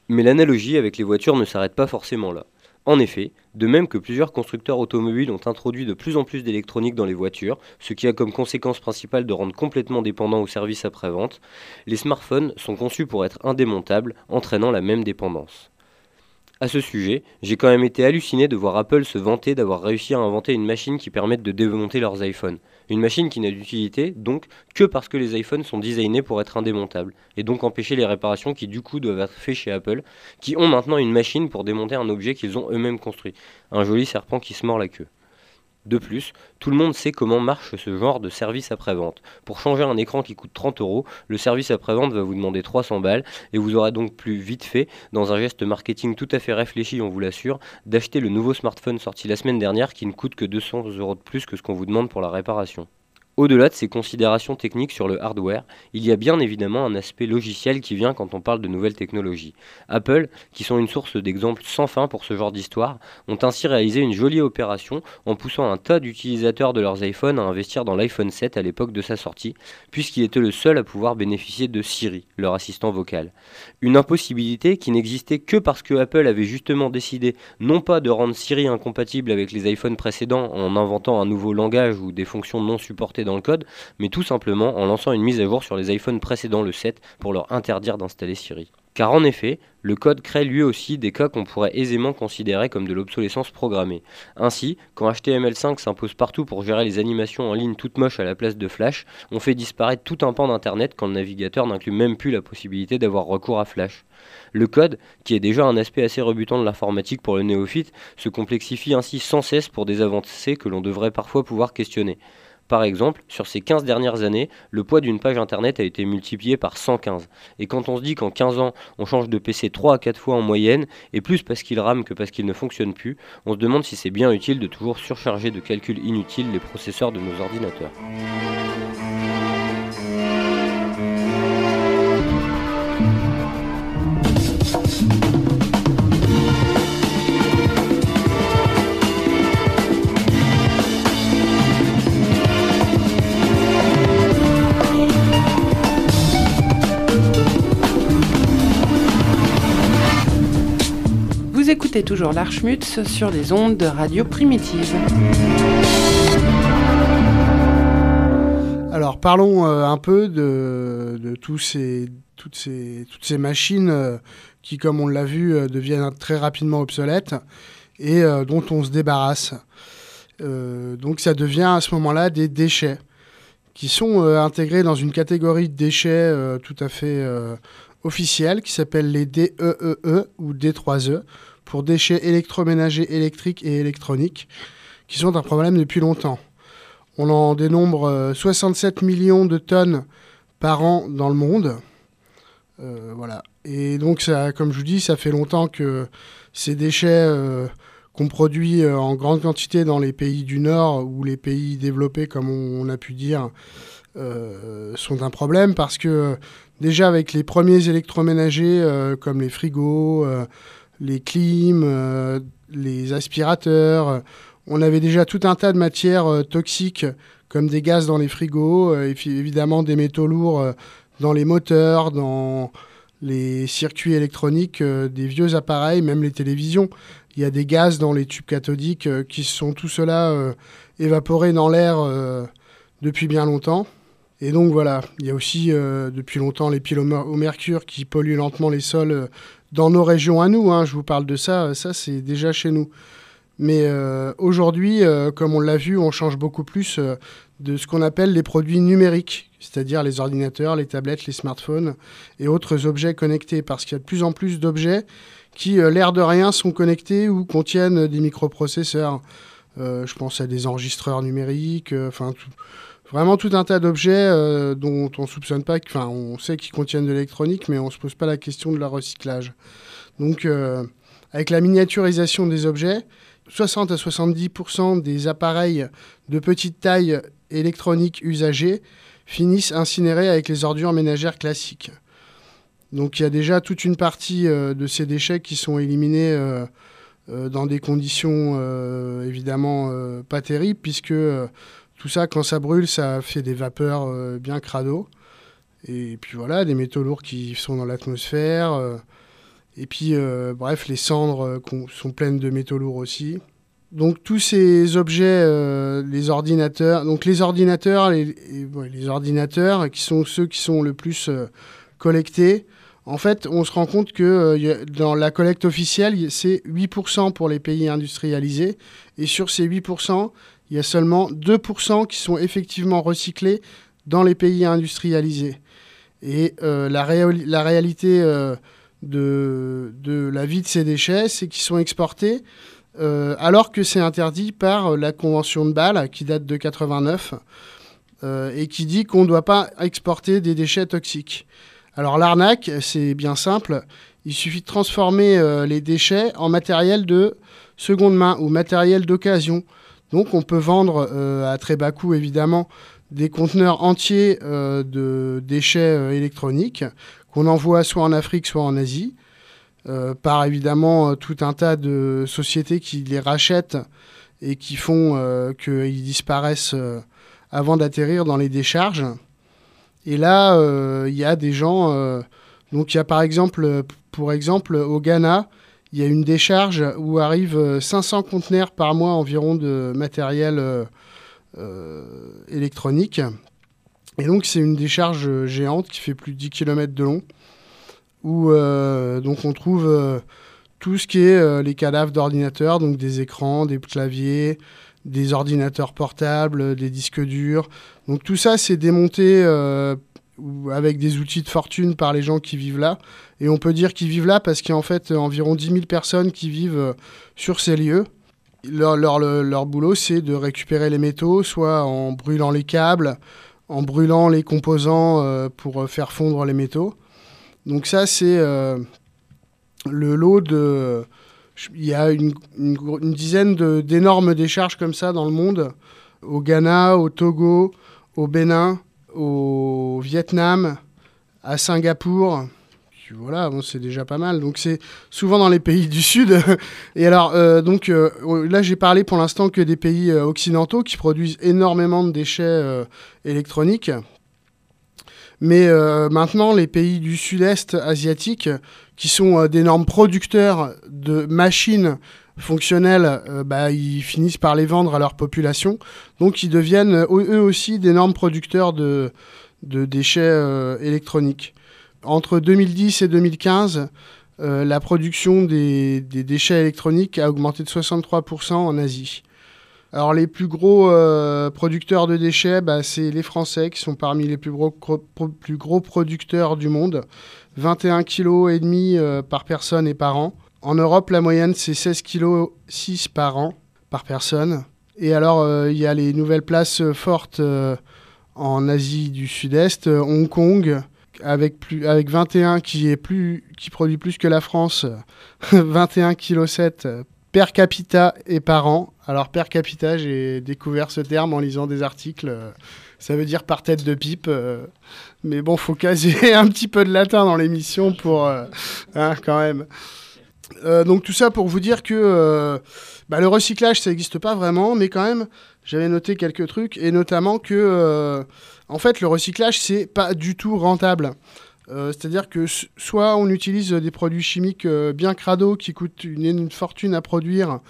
Mais l'analogie avec les voitures ne s'arrête pas forcément là. En effet, de même que plusieurs constructeurs automobiles ont introduit de plus en plus d'électronique dans les voitures, ce qui a comme conséquence principale de rendre complètement dépendants aux services après-vente, les smartphones sont conçus pour être indémontables, entraînant la même dépendance. À ce sujet, j'ai quand même été halluciné de voir Apple se vanter d'avoir réussi à inventer une machine qui permette de démonter leurs iPhones. Une machine qui n'a d'utilité, donc, que parce que les iPhones sont designés pour être indémontables, et donc empêcher les réparations qui du coup doivent être faites chez Apple, qui ont maintenant une machine pour démonter un objet qu'ils ont eux-mêmes construit. Un joli serpent qui se mord la queue. De plus, tout le monde sait comment marche ce genre de service après-vente. Pour changer un écran qui coûte 30 euros, le service après-vente va vous demander 300 balles et vous aurez donc plus vite fait, dans un geste marketing tout à fait réfléchi, on vous l'assure, d'acheter le nouveau smartphone sorti la semaine dernière qui ne coûte que 200 euros de plus que ce qu'on vous demande pour la réparation. Au-delà de ces considérations techniques sur le hardware, il y a bien évidemment un aspect logiciel qui vient quand on parle de nouvelles technologies. Apple, qui sont une source d'exemples sans fin pour ce genre d'histoire, ont ainsi réalisé une jolie opération en poussant un tas d'utilisateurs de leurs iPhones à investir dans l'iPhone 7 à l'époque de sa sortie, puisqu'il était le seul à pouvoir bénéficier de Siri, leur assistant vocal. Une impossibilité qui n'existait que parce que Apple avait justement décidé non pas de rendre Siri incompatible avec les iPhones précédents en inventant un nouveau langage ou des fonctions non supportées dans le code, mais tout simplement en lançant une mise à jour sur les iPhones précédents le 7 pour leur interdire d'installer Siri. Car en effet, le code crée lui aussi des cas qu'on pourrait aisément considérer comme de l'obsolescence programmée. Ainsi, quand HTML5 s'impose partout pour gérer les animations en ligne toutes moches à la place de Flash, on fait disparaître tout un pan d'Internet quand le navigateur n'inclut même plus la possibilité d'avoir recours à Flash. Le code, qui est déjà un aspect assez rebutant de l'informatique pour le néophyte, se complexifie ainsi sans cesse pour des avancées que l'on devrait parfois pouvoir questionner. Par exemple, sur ces 15 dernières années, le poids d'une page internet a été multiplié par 115. Et quand on se dit qu'en 15 ans, on change de PC 3 à 4 fois en moyenne, et plus parce qu'il rame que parce qu'il ne fonctionne plus, on se demande si c'est bien utile de toujours surcharger de calculs inutiles les processeurs de nos ordinateurs. Écoutez toujours l'Archmutz sur les ondes de radio primitive. Alors parlons euh, un peu de, tous ces, toutes, ces, toutes ces machines euh, qui, comme on l'a vu, euh, deviennent très rapidement obsolètes et dont on se débarrasse. Donc ça devient à ce moment-là des déchets qui sont intégrés dans une catégorie de déchets tout à fait officielle qui s'appelle les DEEE ou D3E pour déchets électroménagers électriques et électroniques qui sont un problème depuis longtemps. On en dénombre euh, 67 millions de tonnes par an dans le monde. Euh, voilà. Et donc, ça, comme je vous dis, ça fait longtemps que ces déchets euh, qu'on produit euh, en grande quantité dans les pays du Nord ou les pays développés, comme on a pu dire, sont un problème parce que déjà avec les premiers électroménagers comme les frigos, les clims, les aspirateurs, on avait déjà tout un tas de matières toxiques comme des gaz dans les frigos, évidemment des métaux lourds dans les moteurs, dans les circuits électroniques des vieux appareils, même les télévisions. Il y a des gaz dans les tubes cathodiques qui sont tout cela évaporés dans l'air depuis bien longtemps. Et donc voilà, il y a aussi euh, depuis longtemps les piles au, mercure qui polluent lentement les sols euh, dans nos régions à nous. Hein. je vous parle de ça, ça c'est déjà chez nous. Mais euh, aujourd'hui, comme on l'a vu, on change beaucoup plus de ce qu'on appelle les produits numériques, c'est-à-dire les ordinateurs, les tablettes, les smartphones et autres objets connectés, parce qu'il y a de plus en plus d'objets qui, l'air de rien, sont connectés ou contiennent des microprocesseurs. je pense à des enregistreurs numériques, enfin tout vraiment tout un tas d'objets euh, dont on soupçonne pas, enfin on sait qu'ils contiennent de l'électronique, mais on se pose pas la question de leur recyclage. Donc euh, avec la miniaturisation des objets, 60 à 70% des appareils de petite taille électronique usagés finissent incinérés avec les ordures ménagères classiques. Donc il y a déjà toute une partie euh, de ces déchets qui sont éliminés dans des conditions évidemment pas terribles, puisque tout ça, quand ça brûle, ça fait des vapeurs euh, bien crado. Et puis voilà, des métaux lourds qui sont dans l'atmosphère. Euh, et puis, euh, bref, les cendres sont pleines de métaux lourds aussi. Donc tous ces objets, les ordinateurs, donc les ordinateurs, les, les, ordinateurs qui sont ceux qui sont le plus collectés, en fait, on se rend compte que dans la collecte officielle, c'est 8% pour les pays industrialisés. Et sur ces 8%, il y a seulement 2% qui sont effectivement recyclés dans les pays industrialisés. Et euh, la, réalité euh, de, de, la vie de ces déchets, c'est qu'ils sont exportés euh, alors que c'est interdit par la Convention de Bâle qui date de 89 et qui dit qu'on ne doit pas exporter des déchets toxiques. Alors l'arnaque, c'est bien simple. Il suffit de transformer les déchets en matériel de seconde main ou matériel d'occasion. Donc on peut vendre euh, à très bas coût évidemment des conteneurs entiers euh, de déchets euh, électroniques qu'on envoie soit en Afrique soit en Asie. par évidemment tout un tas de sociétés qui les rachètent et qui font qu'ils disparaissent avant d'atterrir dans les décharges. Et là, il y a des gens. donc, il y a par exemple, pour exemple, au Ghana, il y a une décharge où arrivent 500 euh, conteneurs par mois environ de matériel euh, euh, électronique. Et donc c'est une décharge géante qui fait plus de 10 km de long, où donc on trouve tout ce qui est les cadavres d'ordinateurs, donc des écrans, des claviers, des ordinateurs portables, des disques durs. Donc tout ça c'est démonté avec des outils de fortune par les gens qui vivent là. Et on peut dire qu'ils vivent là parce qu'il y a en fait environ 10 000 personnes qui vivent euh, sur ces lieux. Leur, boulot, c'est de récupérer les métaux, soit en brûlant les câbles, en brûlant les composants euh, pour euh, faire fondre les métaux. Donc ça, c'est le lot de... Il y a une, une dizaine d'énormes décharges comme ça dans le monde, au Ghana, au Togo, au Bénin, au Vietnam, à Singapour. Voilà, c'est déjà pas mal. Donc c'est souvent dans les pays du Sud. Et alors, euh, donc euh, là, j'ai parlé pour l'instant que des pays euh, occidentaux qui produisent énormément de déchets électroniques. Mais maintenant, les pays du Sud-Est asiatique, qui sont d'énormes producteurs de machines fonctionnels, euh, bah, ils finissent par les vendre à leur population. Donc ils deviennent eux aussi d'énormes producteurs de, déchets électroniques. Entre 2010 et 2015, euh, la production des, déchets électroniques a augmenté de 63% en Asie. Alors les plus gros producteurs de déchets, bah, c'est les Français qui sont parmi les plus gros, producteurs du monde. 21 kg et demi par personne et par an. En Europe, la moyenne, c'est 16,6 kg par an, par personne. Et alors, euh, il y a les nouvelles places euh, fortes euh, en Asie du Sud-Est, Hong Kong, avec, plus, avec 21 qui, est plus, qui produit plus que la France, 21,7 kg per capita et par an. Alors, per capita, j'ai découvert ce terme en lisant des articles Ça veut dire par tête de pipe. euh, mais bon, faut caser un petit peu de latin dans l'émission pour. euh, hein, quand même. Euh, donc tout ça pour vous dire que euh, bah, le recyclage, ça n'existe pas vraiment, mais quand même, j'avais noté quelques trucs, et notamment que, euh, en fait, le recyclage, c'est pas du tout rentable. Euh, C'est-à-dire que soit on utilise des produits chimiques euh, bien crado qui coûtent une, une fortune à produire,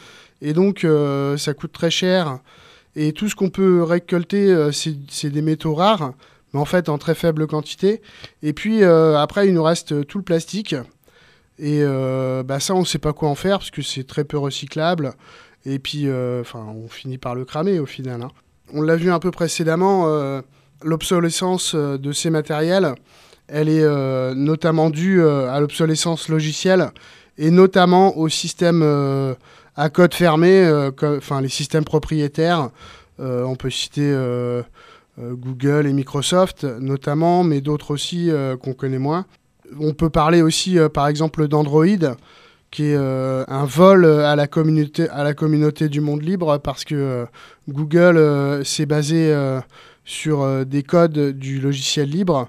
et donc euh, ça coûte très cher, et tout ce qu'on peut récolter, c'est des métaux rares, mais en fait en très faible quantité. Et puis après, il nous reste tout le plastique. Et bah ça, on ne sait pas quoi en faire parce que c'est très peu recyclable. Et puis, enfin, on finit par le cramer au final. hein. On l'a vu un peu précédemment, l'obsolescence euh, de ces matériels, elle est euh, notamment due euh, à l'obsolescence logicielle et notamment au système euh, à code fermé, enfin les systèmes propriétaires. On peut citer Google et Microsoft notamment, mais d'autres aussi qu'on connaît moins. On peut parler aussi, par exemple, d'Android, qui est un vol à la, communauté, à la communauté du monde libre, parce que Google s'est basé sur euh, des codes du logiciel libre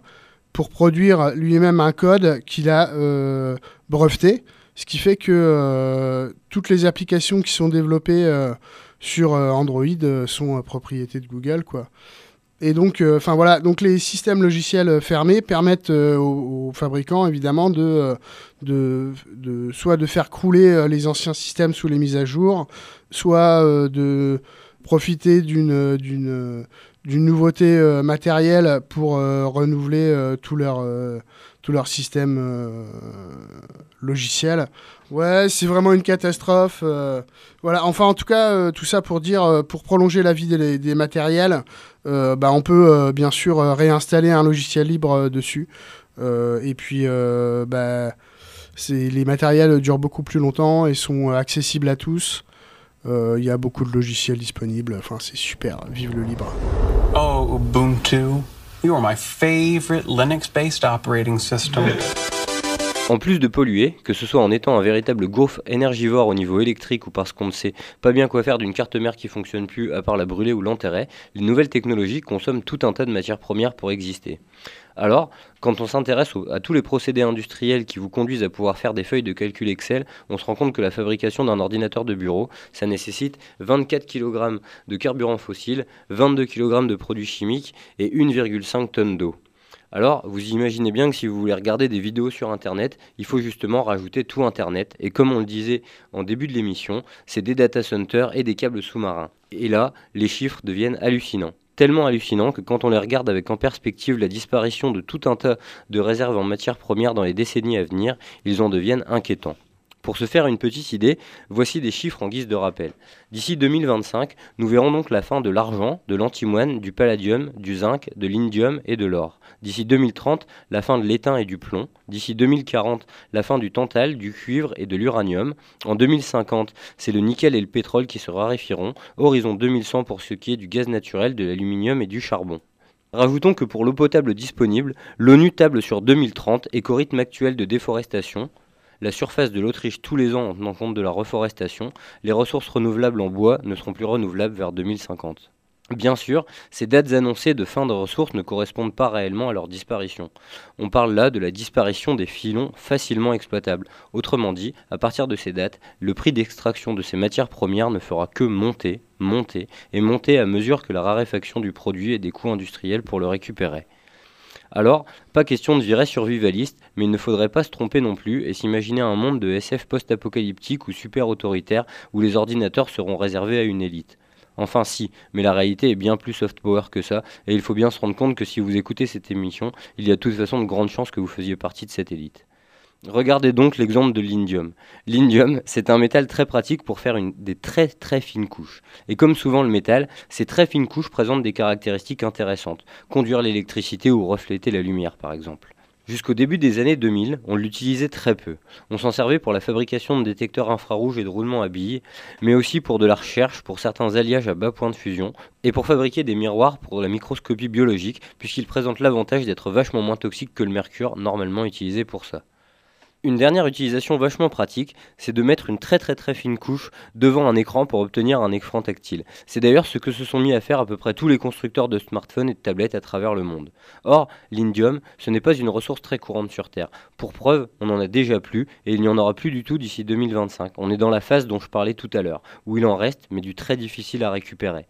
pour produire lui-même un code qu'il a euh, breveté, ce qui fait que euh, toutes les applications qui sont développées sur Android sont propriété de Google. Et donc, voilà, donc les systèmes logiciels fermés permettent aux, fabricants évidemment de, soit de faire crouler les anciens systèmes sous les mises à jour, soit de profiter d'une d'une nouveauté euh, matérielle pour euh, renouveler euh, tout leur système logiciel. Ouais, c'est vraiment une catastrophe. voilà, enfin en tout cas, tout ça pour dire, pour prolonger la vie des, des matériels, bah, on peut bien sûr réinstaller un logiciel libre dessus. Et puis, bah, les matériels durent beaucoup plus longtemps et sont accessibles à tous. Euh, Il y a beaucoup de logiciels disponibles. Enfin, c'est super. Vive le libre. Oh, Ubuntu. You are my favorite Linux based operating system. En plus de polluer, que ce soit en étant un véritable gouffre énergivore au niveau électrique ou parce qu'on ne sait pas bien quoi faire d'une carte mère qui fonctionne plus à part la brûler ou l'enterrer, les nouvelles technologies consomment tout un tas de matières premières pour exister. Alors, quand on s'intéresse à tous les procédés industriels qui vous conduisent à pouvoir faire des feuilles de calcul Excel, on se rend compte que la fabrication d'un ordinateur de bureau, ça nécessite 24 kg de carburant fossile, 22 kg de produits chimiques et 1,5 tonnes d'eau. Alors, vous imaginez bien que si vous voulez regarder des vidéos sur Internet, il faut justement rajouter tout Internet. Et comme on le disait en début de l'émission, c'est des data centers et des câbles sous-marins. Et là, les chiffres deviennent hallucinants. Tellement hallucinants que quand on les regarde avec en perspective la disparition de tout un tas de réserves en matières premières dans les décennies à venir, ils en deviennent inquiétants. Pour se faire une petite idée, voici des chiffres en guise de rappel. D'ici 2025, nous verrons donc la fin de l'argent, de l'antimoine, du palladium, du zinc, de l'indium et de l'or. D'ici 2030, la fin de l'étain et du plomb. D'ici 2040, la fin du tantal, du cuivre et de l'uranium. En 2050, c'est le nickel et le pétrole qui se raréfieront. Horizon 2100 pour ce qui est du gaz naturel, de l'aluminium et du charbon. Rajoutons que pour l'eau potable disponible, l'ONU table sur 2030 et qu'au rythme actuel de déforestation, la surface de l'Autriche tous les ans en tenant compte de la reforestation, les ressources renouvelables en bois ne seront plus renouvelables vers 2050. Bien sûr, ces dates annoncées de fin de ressources ne correspondent pas réellement à leur disparition. On parle là de la disparition des filons facilement exploitables. Autrement dit, à partir de ces dates, le prix d'extraction de ces matières premières ne fera que monter, monter et monter à mesure que la raréfaction du produit et des coûts industriels pour le récupérer. Alors, pas question de virer survivaliste, mais il ne faudrait pas se tromper non plus et s'imaginer un monde de SF post-apocalyptique ou super autoritaire où les ordinateurs seront réservés à une élite. Enfin si, mais la réalité est bien plus soft power que ça, et il faut bien se rendre compte que si vous écoutez cette émission, il y a de toute façon de grandes chances que vous faisiez partie de cette élite. Regardez donc l'exemple de l'indium. L'indium, c'est un métal très pratique pour faire des très très fines couches. Et comme souvent le métal, ces très fines couches présentent des caractéristiques intéressantes. Conduire l'électricité ou refléter la lumière par exemple. Jusqu'au début des années 2000, on l'utilisait très peu. On s'en servait pour la fabrication de détecteurs infrarouges et de roulements à billes, mais aussi pour de la recherche, pour certains alliages à bas point de fusion, et pour fabriquer des miroirs pour la microscopie biologique, puisqu'ils présentent l'avantage d'être vachement moins toxiques que le mercure normalement utilisé pour ça. Une dernière utilisation vachement pratique, c'est de mettre une très très très fine couche devant un écran pour obtenir un écran tactile. C'est d'ailleurs ce que se sont mis à faire à peu près tous les constructeurs de smartphones et de tablettes à travers le monde. Or, l'indium, ce n'est pas une ressource très courante sur Terre. Pour preuve, on en a déjà plus et il n'y en aura plus du tout d'ici 2025. On est dans la phase dont je parlais tout à l'heure, où il en reste, mais du très difficile à récupérer.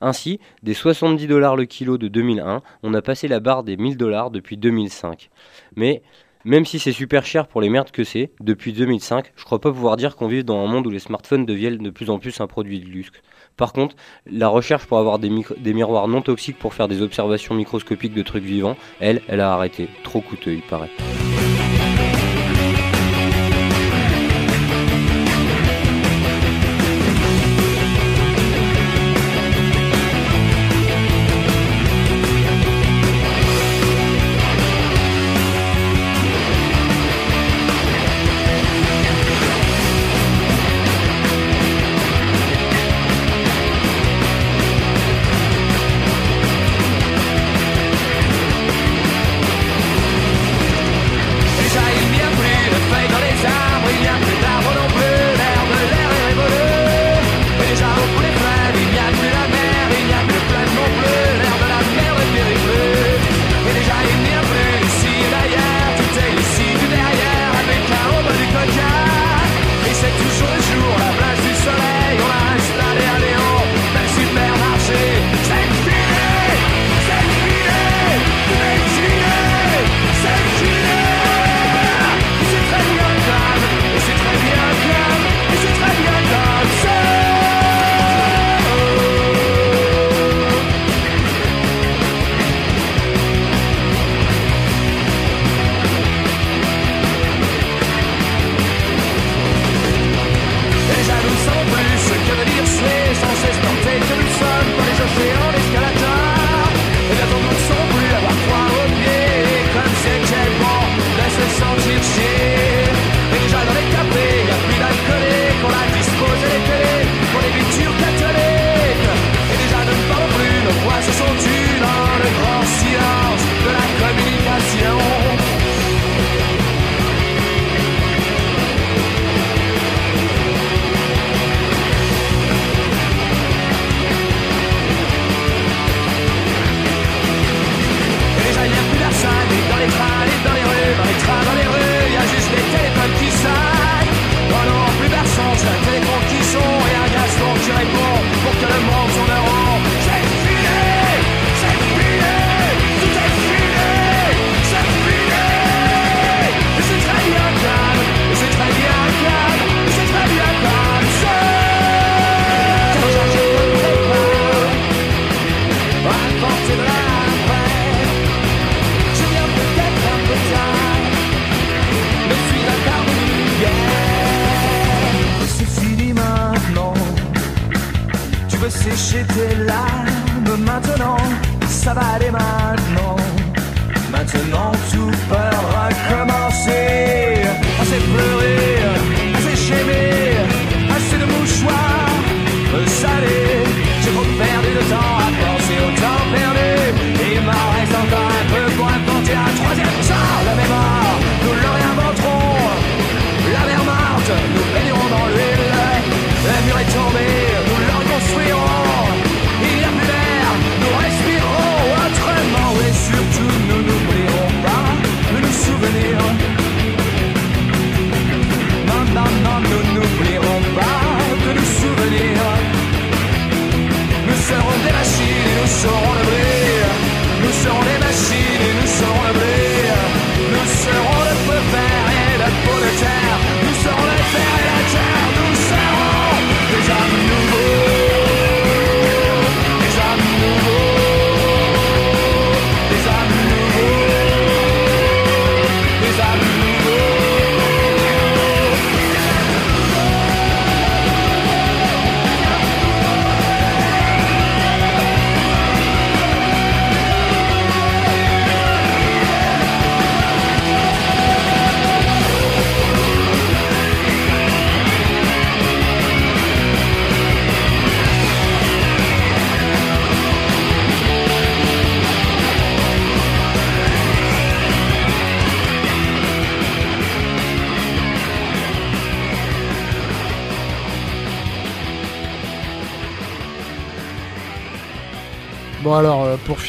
Ainsi, des 70 dollars le kilo de 2001, on a passé la barre des 1000 dollars depuis 2005. Mais même si c'est super cher pour les merdes que c'est, depuis 2005, je crois pas pouvoir dire qu'on vit dans un monde où les smartphones deviennent de plus en plus un produit de luxe. Par contre, la recherche pour avoir des, des miroirs non toxiques pour faire des observations microscopiques de trucs vivants, elle, elle a arrêté. Trop coûteux, il paraît.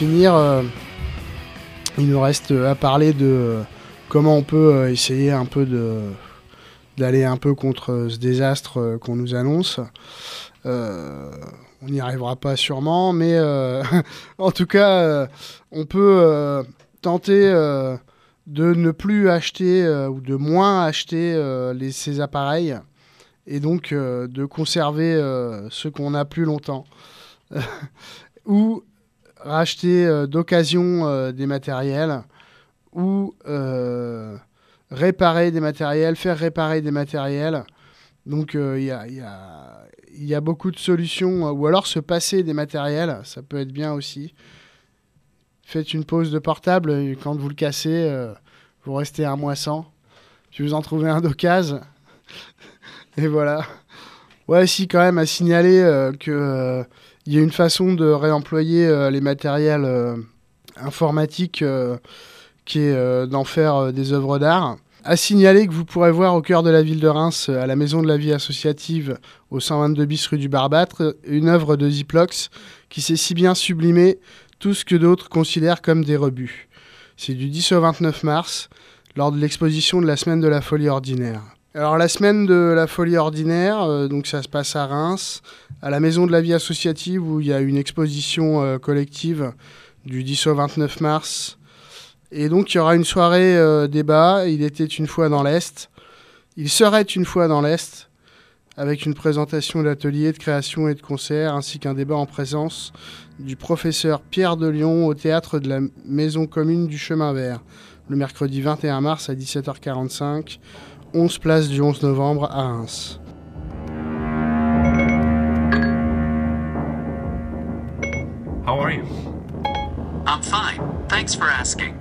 Euh, il nous reste à parler de euh, comment on peut euh, essayer un peu de d'aller un peu contre euh, ce désastre euh, qu'on nous annonce. Euh, on n'y arrivera pas sûrement, mais euh, en tout cas, euh, on peut euh, tenter euh, de ne plus acheter euh, ou de moins acheter euh, les, ces appareils et donc euh, de conserver euh, ceux qu'on a plus longtemps. ou racheter euh, d'occasion euh, des matériels ou euh, réparer des matériels, faire réparer des matériels. Donc il y, a, beaucoup de solutions, ou alors se passer des matériels, ça peut être bien aussi. Faites une pause de portable, quand vous le cassez, vous restez un mois sans. Puis vous en trouvez un d'occasion. et voilà. Ouais, si, quand même, à signaler que il y a une façon de réemployer euh, les matériels euh, informatiques euh, qui est d'en faire des œuvres d'art. À signaler que vous pourrez voir au cœur de la ville de Reims, à la Maison de la Vie Associative, au 122 bis rue du Barbâtre, une œuvre de Ziplox qui sait si bien sublimer tout ce que d'autres considèrent comme des rebuts. C'est du 10 au 29 mars, lors de l'exposition de la Semaine de la Folie Ordinaire. Alors la Semaine de la Folie Ordinaire, euh, donc ça se passe à Reims, à la Maison de la Vie Associative, où il y a une exposition euh, collective du 10 au 29 mars. Et donc il y aura une soirée euh, débat, il était une fois dans l'Est, il serait une fois dans l'Est, avec une présentation d'ateliers, de création et de concerts, ainsi qu'un débat en présence du professeur Pierre de Lyon au théâtre de la Maison commune du Chemin Vert, le mercredi 21 mars à 17h45, 11 place du 11 novembre à Reims. How are you? I'm fine. Thanks for asking.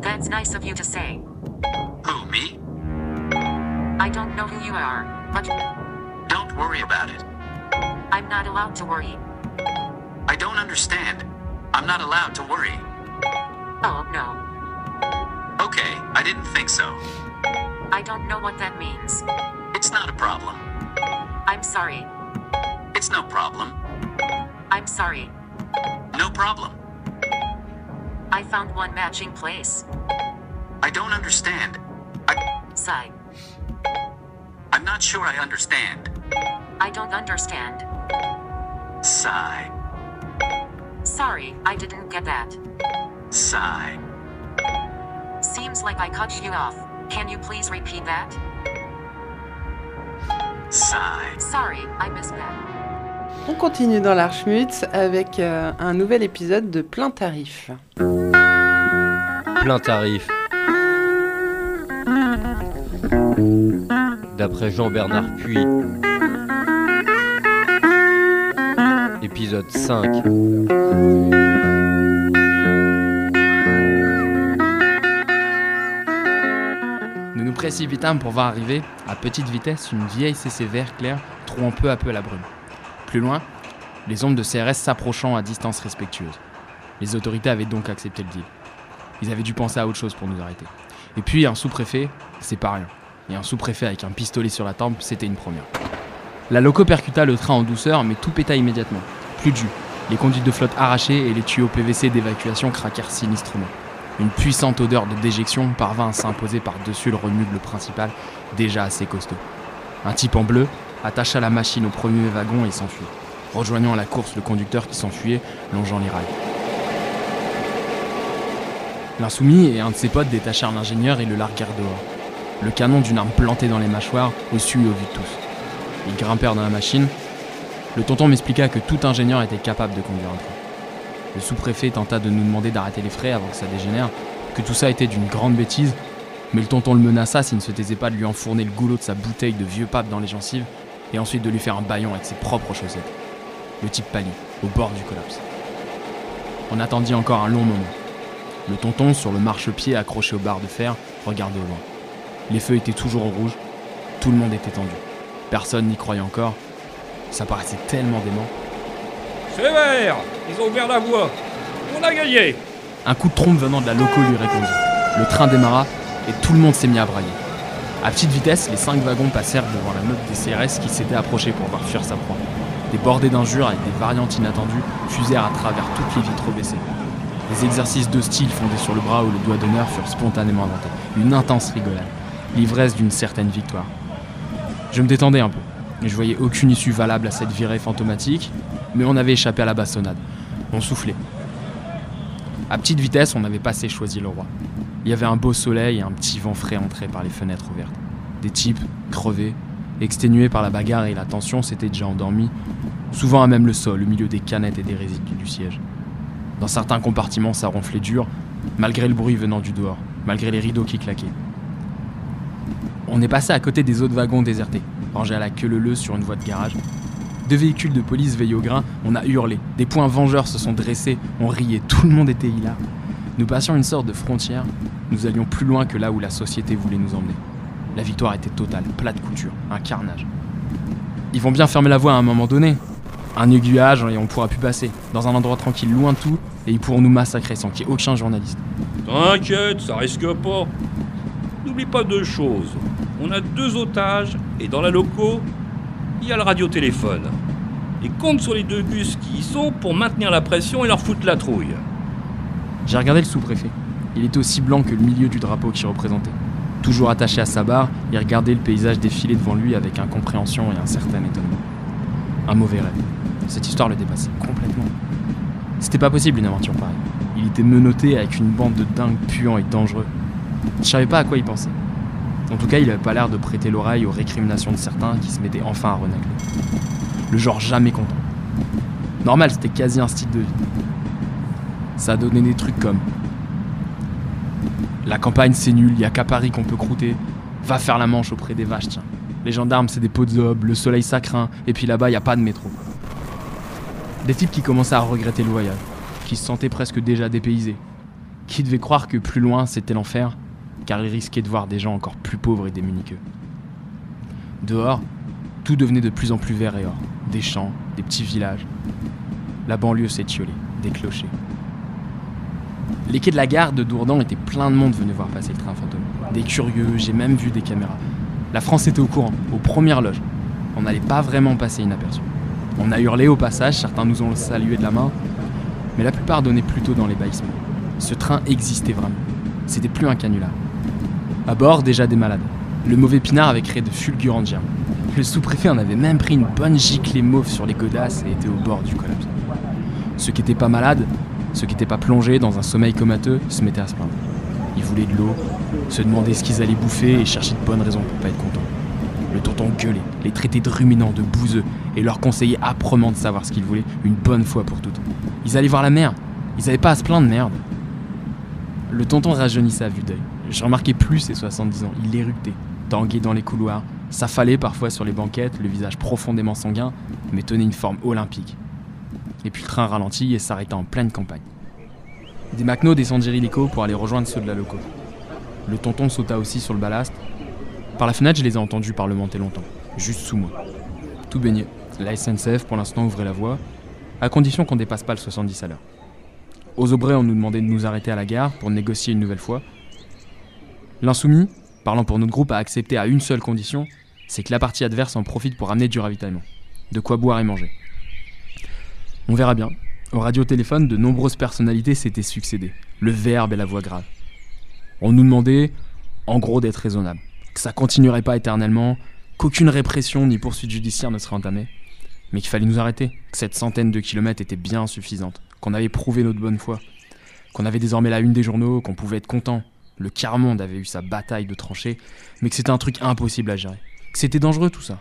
That's nice of you to say. Who, me? I don't know who you are, but Don't worry about it. I'm not allowed to worry. I don't understand. I'm not allowed to worry. Oh no. Okay, I didn't think so. I don't know what that means. It's not a problem. I'm sorry. It's no problem. I'm sorry. No problem. I found one matching place. I don't understand. I. Sigh. I'm not sure I understand. I don't understand. Sigh. Sorry, I didn't get that. Sigh. Seems like I cut you off. Can you please repeat that? Sigh. Sorry, I missed that. On continue dans l'Archmutz avec euh, un nouvel épisode de Plein Tarif. Plein tarif. D'après Jean-Bernard Puy. Épisode 5. Précipitâmes pour voir arriver, à petite vitesse, une vieille CC vert clair trouant peu à peu la brume. Plus loin, les ombres de CRS s'approchant à distance respectueuse. Les autorités avaient donc accepté le deal. Ils avaient dû penser à autre chose pour nous arrêter. Et puis un sous-préfet, c'est pas rien. Et un sous-préfet avec un pistolet sur la tempe, c'était une première. La loco percuta le train en douceur, mais tout péta immédiatement. Plus de. Les conduites de flotte arrachées et les tuyaux PVC d'évacuation craquèrent sinistrement. Une puissante odeur de déjection parvint à s'imposer par-dessus le remugle principal, déjà assez costaud. Un type en bleu attacha la machine au premier wagon et s'enfuit, rejoignant à la course le conducteur qui s'enfuyait, longeant les rails. L'insoumis et un de ses potes détachèrent l'ingénieur et le larguèrent dehors. Le canon d'une arme plantée dans les mâchoires, au su et au vu de tous. Ils grimpèrent dans la machine. Le tonton m'expliqua que tout ingénieur était capable de conduire un train. Le sous-préfet tenta de nous demander d'arrêter les frais avant que ça dégénère, que tout ça était d'une grande bêtise, mais le tonton le menaça s'il ne se taisait pas de lui enfourner le goulot de sa bouteille de vieux pape dans les gencives et ensuite de lui faire un baillon avec ses propres chaussettes. Le type pâlit, au bord du collapse. On attendit encore un long moment. Le tonton, sur le marchepied accroché aux barres de fer, regardait au loin. Les feux étaient toujours au rouge, tout le monde était tendu. Personne n'y croyait encore. Ça paraissait tellement dément. Sévère Ils ont ouvert la voie. On a gagné Un coup de trompe venant de la loco lui répondit. Le train démarra et tout le monde s'est mis à brailler. À petite vitesse, les cinq wagons passèrent devant la meute des CRS qui s'était approchée pour voir fuir sa proie. des bordées d'injures avec des variantes inattendues fusèrent à travers toutes les vitres baissées. Les exercices de style fondés sur le bras ou le doigt d'honneur furent spontanément inventés. Une intense rigolade, l'ivresse d'une certaine victoire. Je me détendais un peu, et je voyais aucune issue valable à cette virée fantomatique, mais on avait échappé à la bastonnade. On soufflait. À petite vitesse, on avait passé Choisy-le-Roi. Il y avait un beau soleil et un petit vent frais entré par les fenêtres ouvertes. Des types, crevés, exténués par la bagarre et la tension, s'étaient déjà endormis, souvent à même le sol, au milieu des canettes et des résidues du siège. Dans certains compartiments, ça ronflait dur, malgré le bruit venant du dehors, malgré les rideaux qui claquaient. On est passé à côté des autres wagons désertés, rangés à la queue leu sur une voie de garage. Deux véhicules de police veillent au grain, on a hurlé, des poings vengeurs se sont dressés, on riait, tout le monde était hilar. Nous passions une sorte de frontière, nous allions plus loin que là où la société voulait nous emmener. La victoire était totale, plat de couture, un carnage. Ils vont bien fermer la voie à un moment donné. Un aiguillage et on pourra plus passer, dans un endroit tranquille, loin de tout, et ils pourront nous massacrer sans qu'il y ait aucun journaliste. T'inquiète, ça risque pas. N'oublie pas deux choses. On a deux otages, et dans la loco, il y a le radiotéléphone. Et compte sur les deux gus qui y sont pour maintenir la pression et leur foutre la trouille. J'ai regardé le sous-préfet. Il était aussi blanc que le milieu du drapeau qu'il représentait. Toujours attaché à sa barre, il regardait le paysage défiler devant lui avec incompréhension et un certain étonnement. Un mauvais rêve. Cette histoire le dépassait complètement. C'était pas possible une aventure pareille. Il était menotté avec une bande de dingues puants et dangereux. Je savais pas à quoi il pensait. En tout cas, il avait pas l'air de prêter l'oreille aux récriminations de certains qui se mettaient enfin à renacler. Le genre jamais content. Normal, c'était quasi un style de vie. Ça a donné des trucs comme La campagne c'est nul, y a qu'à Paris qu'on peut croûter. Va faire la manche auprès des vaches, tiens. Les gendarmes c'est des pots de le soleil ça craint, et puis là-bas y a pas de métro. Des types qui commençaient à regretter le voyage, qui se sentaient presque déjà dépaysés, qui devaient croire que plus loin c'était l'enfer, car ils risquaient de voir des gens encore plus pauvres et démunis qu'eux. Dehors, tout devenait de plus en plus vert et or. Des champs, des petits villages. La banlieue s'étiolait, des clochers. Les quais de la gare de Dourdan étaient pleins de monde venu voir passer le train fantôme. Des curieux, j'ai même vu des caméras. La France était au courant, aux premières loges. On n'allait pas vraiment passer inaperçu. On a hurlé au passage, certains nous ont salué de la main, mais la plupart donnaient plutôt dans les. Ce train existait vraiment. C'était plus un canular. À bord, déjà des malades. Le mauvais pinard avait créé de fulgurantes germes. Le sous-préfet en avait même pris une bonne giclée mauve sur les godasses et était au bord du collapse. Ceux qui n'étaient pas malades, ceux qui n'étaient pas plongés dans un sommeil comateux, se mettaient à se plaindre. Ils voulaient de l'eau, se demandaient ce qu'ils allaient bouffer et cherchaient de bonnes raisons pour pas être contents. Le tonton gueulait, les traitait de ruminants, de bouseux, et leur conseillait âprement de savoir ce qu'ils voulaient une bonne fois pour toutes. Ils allaient voir la mer, ils avaient pas à se plaindre, merde. Le tonton rajeunissait à vue d'œil. Je remarquais plus ses 70 ans, il éructait, tanguait dans les couloirs, s'affalait parfois sur les banquettes, le visage profondément sanguin, mais tenait une forme olympique. Et puis le train ralentit et s'arrêta en pleine campagne. Des macnos descendirent l'hélico pour aller rejoindre ceux de la loco. Le tonton sauta aussi sur le ballast. Par la fenêtre, je les ai entendus parlementer longtemps, juste sous moi. Tout baigné. La SNCF pour l'instant ouvrait la voie, à condition qu'on dépasse pas le 70 à l'heure. Aux Aubrais, on nous demandait de nous arrêter à la gare pour négocier une nouvelle fois. L'insoumis, parlant pour notre groupe, a accepté à une seule condition, c'est que la partie adverse en profite pour amener du ravitaillement. De quoi boire et manger. On verra bien. Au radiotéléphone, de nombreuses personnalités s'étaient succédées. Le verbe et la voix grave. On nous demandait, en gros, d'être raisonnable. Que ça continuerait pas éternellement, qu'aucune répression ni poursuite judiciaire ne serait entamée. Mais qu'il fallait nous arrêter, que cette centaine de kilomètres était bien suffisante, qu'on avait prouvé notre bonne foi, qu'on avait désormais la une des journaux, qu'on pouvait être content. Le quart-monde avait eu sa bataille de tranchées, mais que c'était un truc impossible à gérer. Que c'était dangereux tout ça.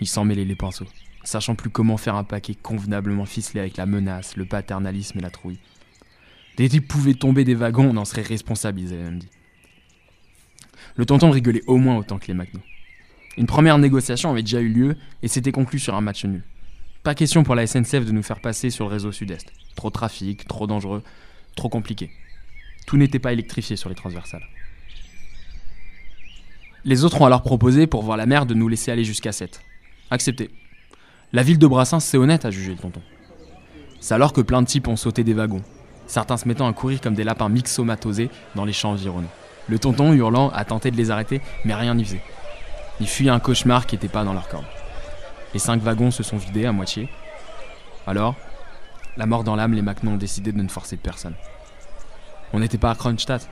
Il s'en mêlait les pinceaux, sachant plus comment faire un paquet convenablement ficelé avec la menace, le paternalisme et la trouille. Des types pouvaient tomber des wagons, on en serait responsable, ils avaient même dit. Le tonton rigolait au moins autant que les McNo. Une première négociation avait déjà eu lieu et s'était conclue sur un match nul. Pas question pour la SNCF de nous faire passer sur le réseau sud-est. Trop trafic, trop dangereux, trop compliqué. Tout n'était pas électrifié sur les transversales. Les autres ont alors proposé, pour voir la mer, de nous laisser aller jusqu'à 7. Accepté. La ville de Brassens, c'est honnête, a jugé le tonton. C'est alors que plein de types ont sauté des wagons, certains se mettant à courir comme des lapins myxomatosés dans les champs environnants. Le tonton, hurlant, a tenté de les arrêter, mais rien n'y faisait. Ils fuyaient un cauchemar qui n'était pas dans leur corde. Les cinq wagons se sont vidés à moitié. Alors, la mort dans l'âme, les Macnons ont décidé de ne forcer personne. On n'était pas à Kronstadt.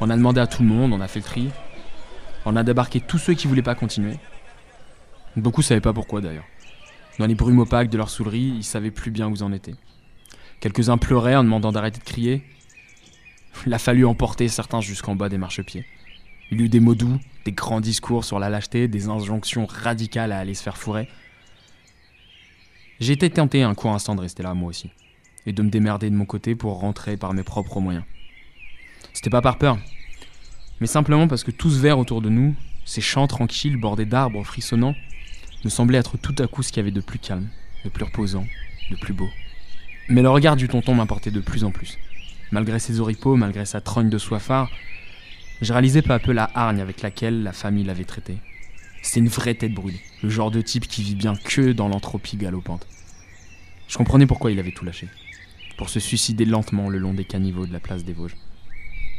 On a demandé à tout le monde, on a fait le tri. On a débarqué tous ceux qui voulaient pas continuer. Beaucoup savaient pas pourquoi d'ailleurs. Dans les brumes opaques de leur soulerie, ils savaient plus bien où ils en étaient. Quelques-uns pleuraient en demandant d'arrêter de crier. Il a fallu emporter certains jusqu'en bas des marchepieds. Il y eut des mots doux, des grands discours sur la lâcheté, des injonctions radicales à aller se faire fourrer. J'ai été tenté un court instant de rester là, moi aussi, et de me démerder de mon côté pour rentrer par mes propres moyens. C'était pas par peur, mais simplement parce que tout ce vert autour de nous, ces champs tranquilles bordés d'arbres frissonnants, me semblaient être tout à coup ce qu'il y avait de plus calme, de plus reposant, de plus beau. Mais le regard du tonton m'importait de plus en plus. Malgré ses oripeaux, malgré sa trogne de soifard, je réalisais peu à peu la hargne avec laquelle la famille l'avait traité. C'est une vraie tête brûlée, le genre de type qui vit bien que dans l'entropie galopante. Je comprenais pourquoi il avait tout lâché. Pour se suicider lentement le long des caniveaux de la place des Vosges.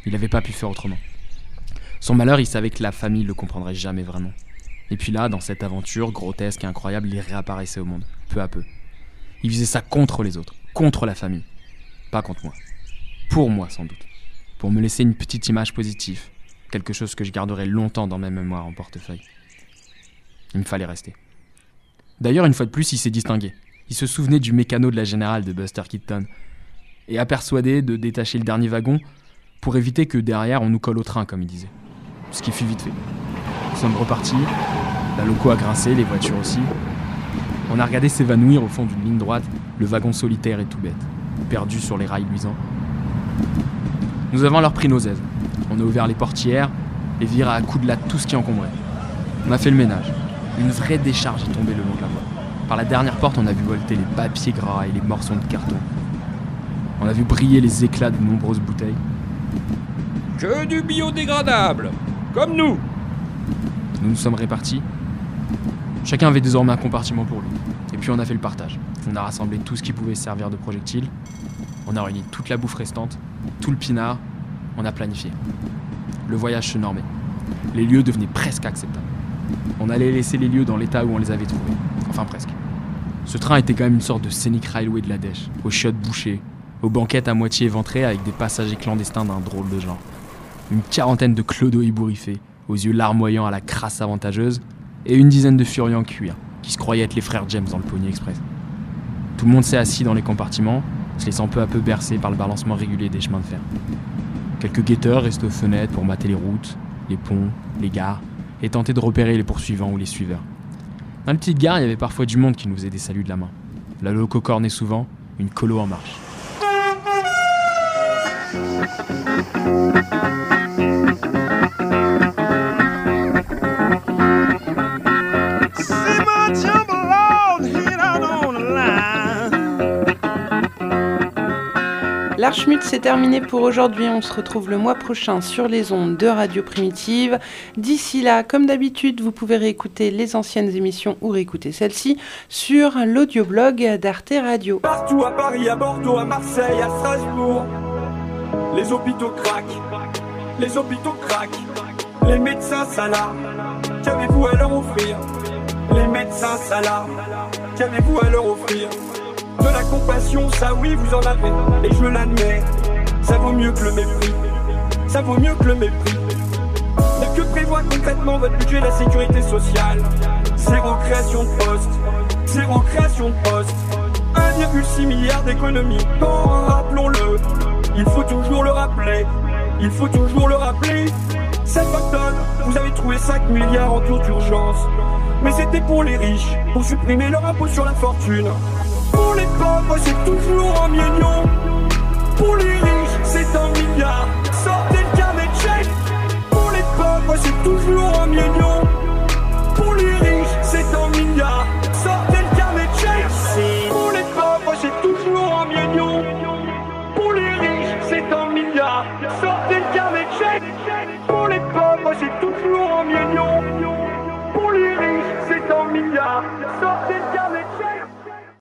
Il n'avait pas pu faire autrement. Son malheur, il savait que la famille le comprendrait jamais vraiment. Et puis là, dans cette aventure grotesque et incroyable, il réapparaissait au monde, peu à peu. Il faisait ça contre les autres, contre la famille. Pas contre moi. Pour moi, sans doute. Pour me laisser une petite image positive. Quelque chose que je garderai longtemps dans ma mémoire en portefeuille. Il me fallait rester. D'ailleurs, une fois de plus, il s'est distingué. Il se souvenait du mécano de la générale de Buster Keaton. Et a persuadé de détacher le dernier wagon pour éviter que derrière on nous colle au train, comme il disait. Ce qui fut vite fait. Nous sommes repartis, la loco a grincé, les voitures aussi. On a regardé s'évanouir au fond d'une ligne droite le wagon solitaire et tout bête, perdu sur les rails luisants. Nous avons alors pris nos aises. On a ouvert les portières et viré à coups de latte tout ce qui encombrait. On a fait le ménage. Une vraie décharge est tombée le long de la voie. Par la dernière porte, on a vu volter les papiers gras et les morceaux de carton. On a vu briller les éclats de nombreuses bouteilles. Que du biodégradable Comme nous Nous nous sommes répartis. Chacun avait désormais un compartiment pour lui. Et puis on a fait le partage. On a rassemblé tout ce qui pouvait servir de projectile. On a réuni toute la bouffe restante, tout le pinard. On a planifié. Le voyage se normait. Les lieux devenaient presque acceptables. On allait laisser les lieux dans l'état où on les avait trouvés. Enfin presque. Ce train était quand même une sorte de scénic railway de la dèche, aux chiottes bouchées, aux banquettes à moitié éventrées avec des passagers clandestins d'un drôle de genre. Une quarantaine de clodos ébouriffés, aux yeux larmoyants à la crasse avantageuse, et une dizaine de furieux en cuir, qui se croyaient être les frères James dans le Pony Express. Tout le monde s'est assis dans les compartiments, se laissant peu à peu bercer par le balancement régulier des chemins de fer. Quelques guetteurs restent aux fenêtres pour mater les routes, les ponts, les gares, et tenter de repérer les poursuivants ou les suiveurs. Dans les petites gares, il y avait parfois du monde qui nous faisait des saluts de la main. La loco cornait souvent, une colo en marche. L'Archmut, c'est terminé pour aujourd'hui. On se retrouve le mois prochain sur les ondes de Radio Primitive. D'ici là, comme d'habitude, vous pouvez réécouter les anciennes émissions ou réécouter celle-ci sur l'audioblog d'Arte Radio. Partout à Paris, à Bordeaux, à Marseille, à Strasbourg, les hôpitaux craquent, les hôpitaux craquent, les médecins s'alarment. Qu'avez-vous à leur offrir? Les médecins s'alarment. Qu'avez-vous à leur offrir? La compassion, ça oui, vous en avez, et je l'admets. Ça vaut mieux que le mépris. Ça vaut mieux que le mépris. Mais que prévoit concrètement votre budget de la sécurité sociale? Zéro création de poste, zéro création de poste. 1,6 milliard d'économies. Rappelons-le, il faut toujours le rappeler. Il faut toujours le rappeler. Cet automne, vous avez trouvé 5 milliards en tour d'urgence. Mais c'était pour les riches, pour supprimer leur impôt sur la fortune. Pour les pauvres, c'est toujours un million. Pour les riches, c'est un milliard. Sortez le carnet de chèques. Pour les pauvres, c'est toujours un million. Pour les riches, c'est un milliard.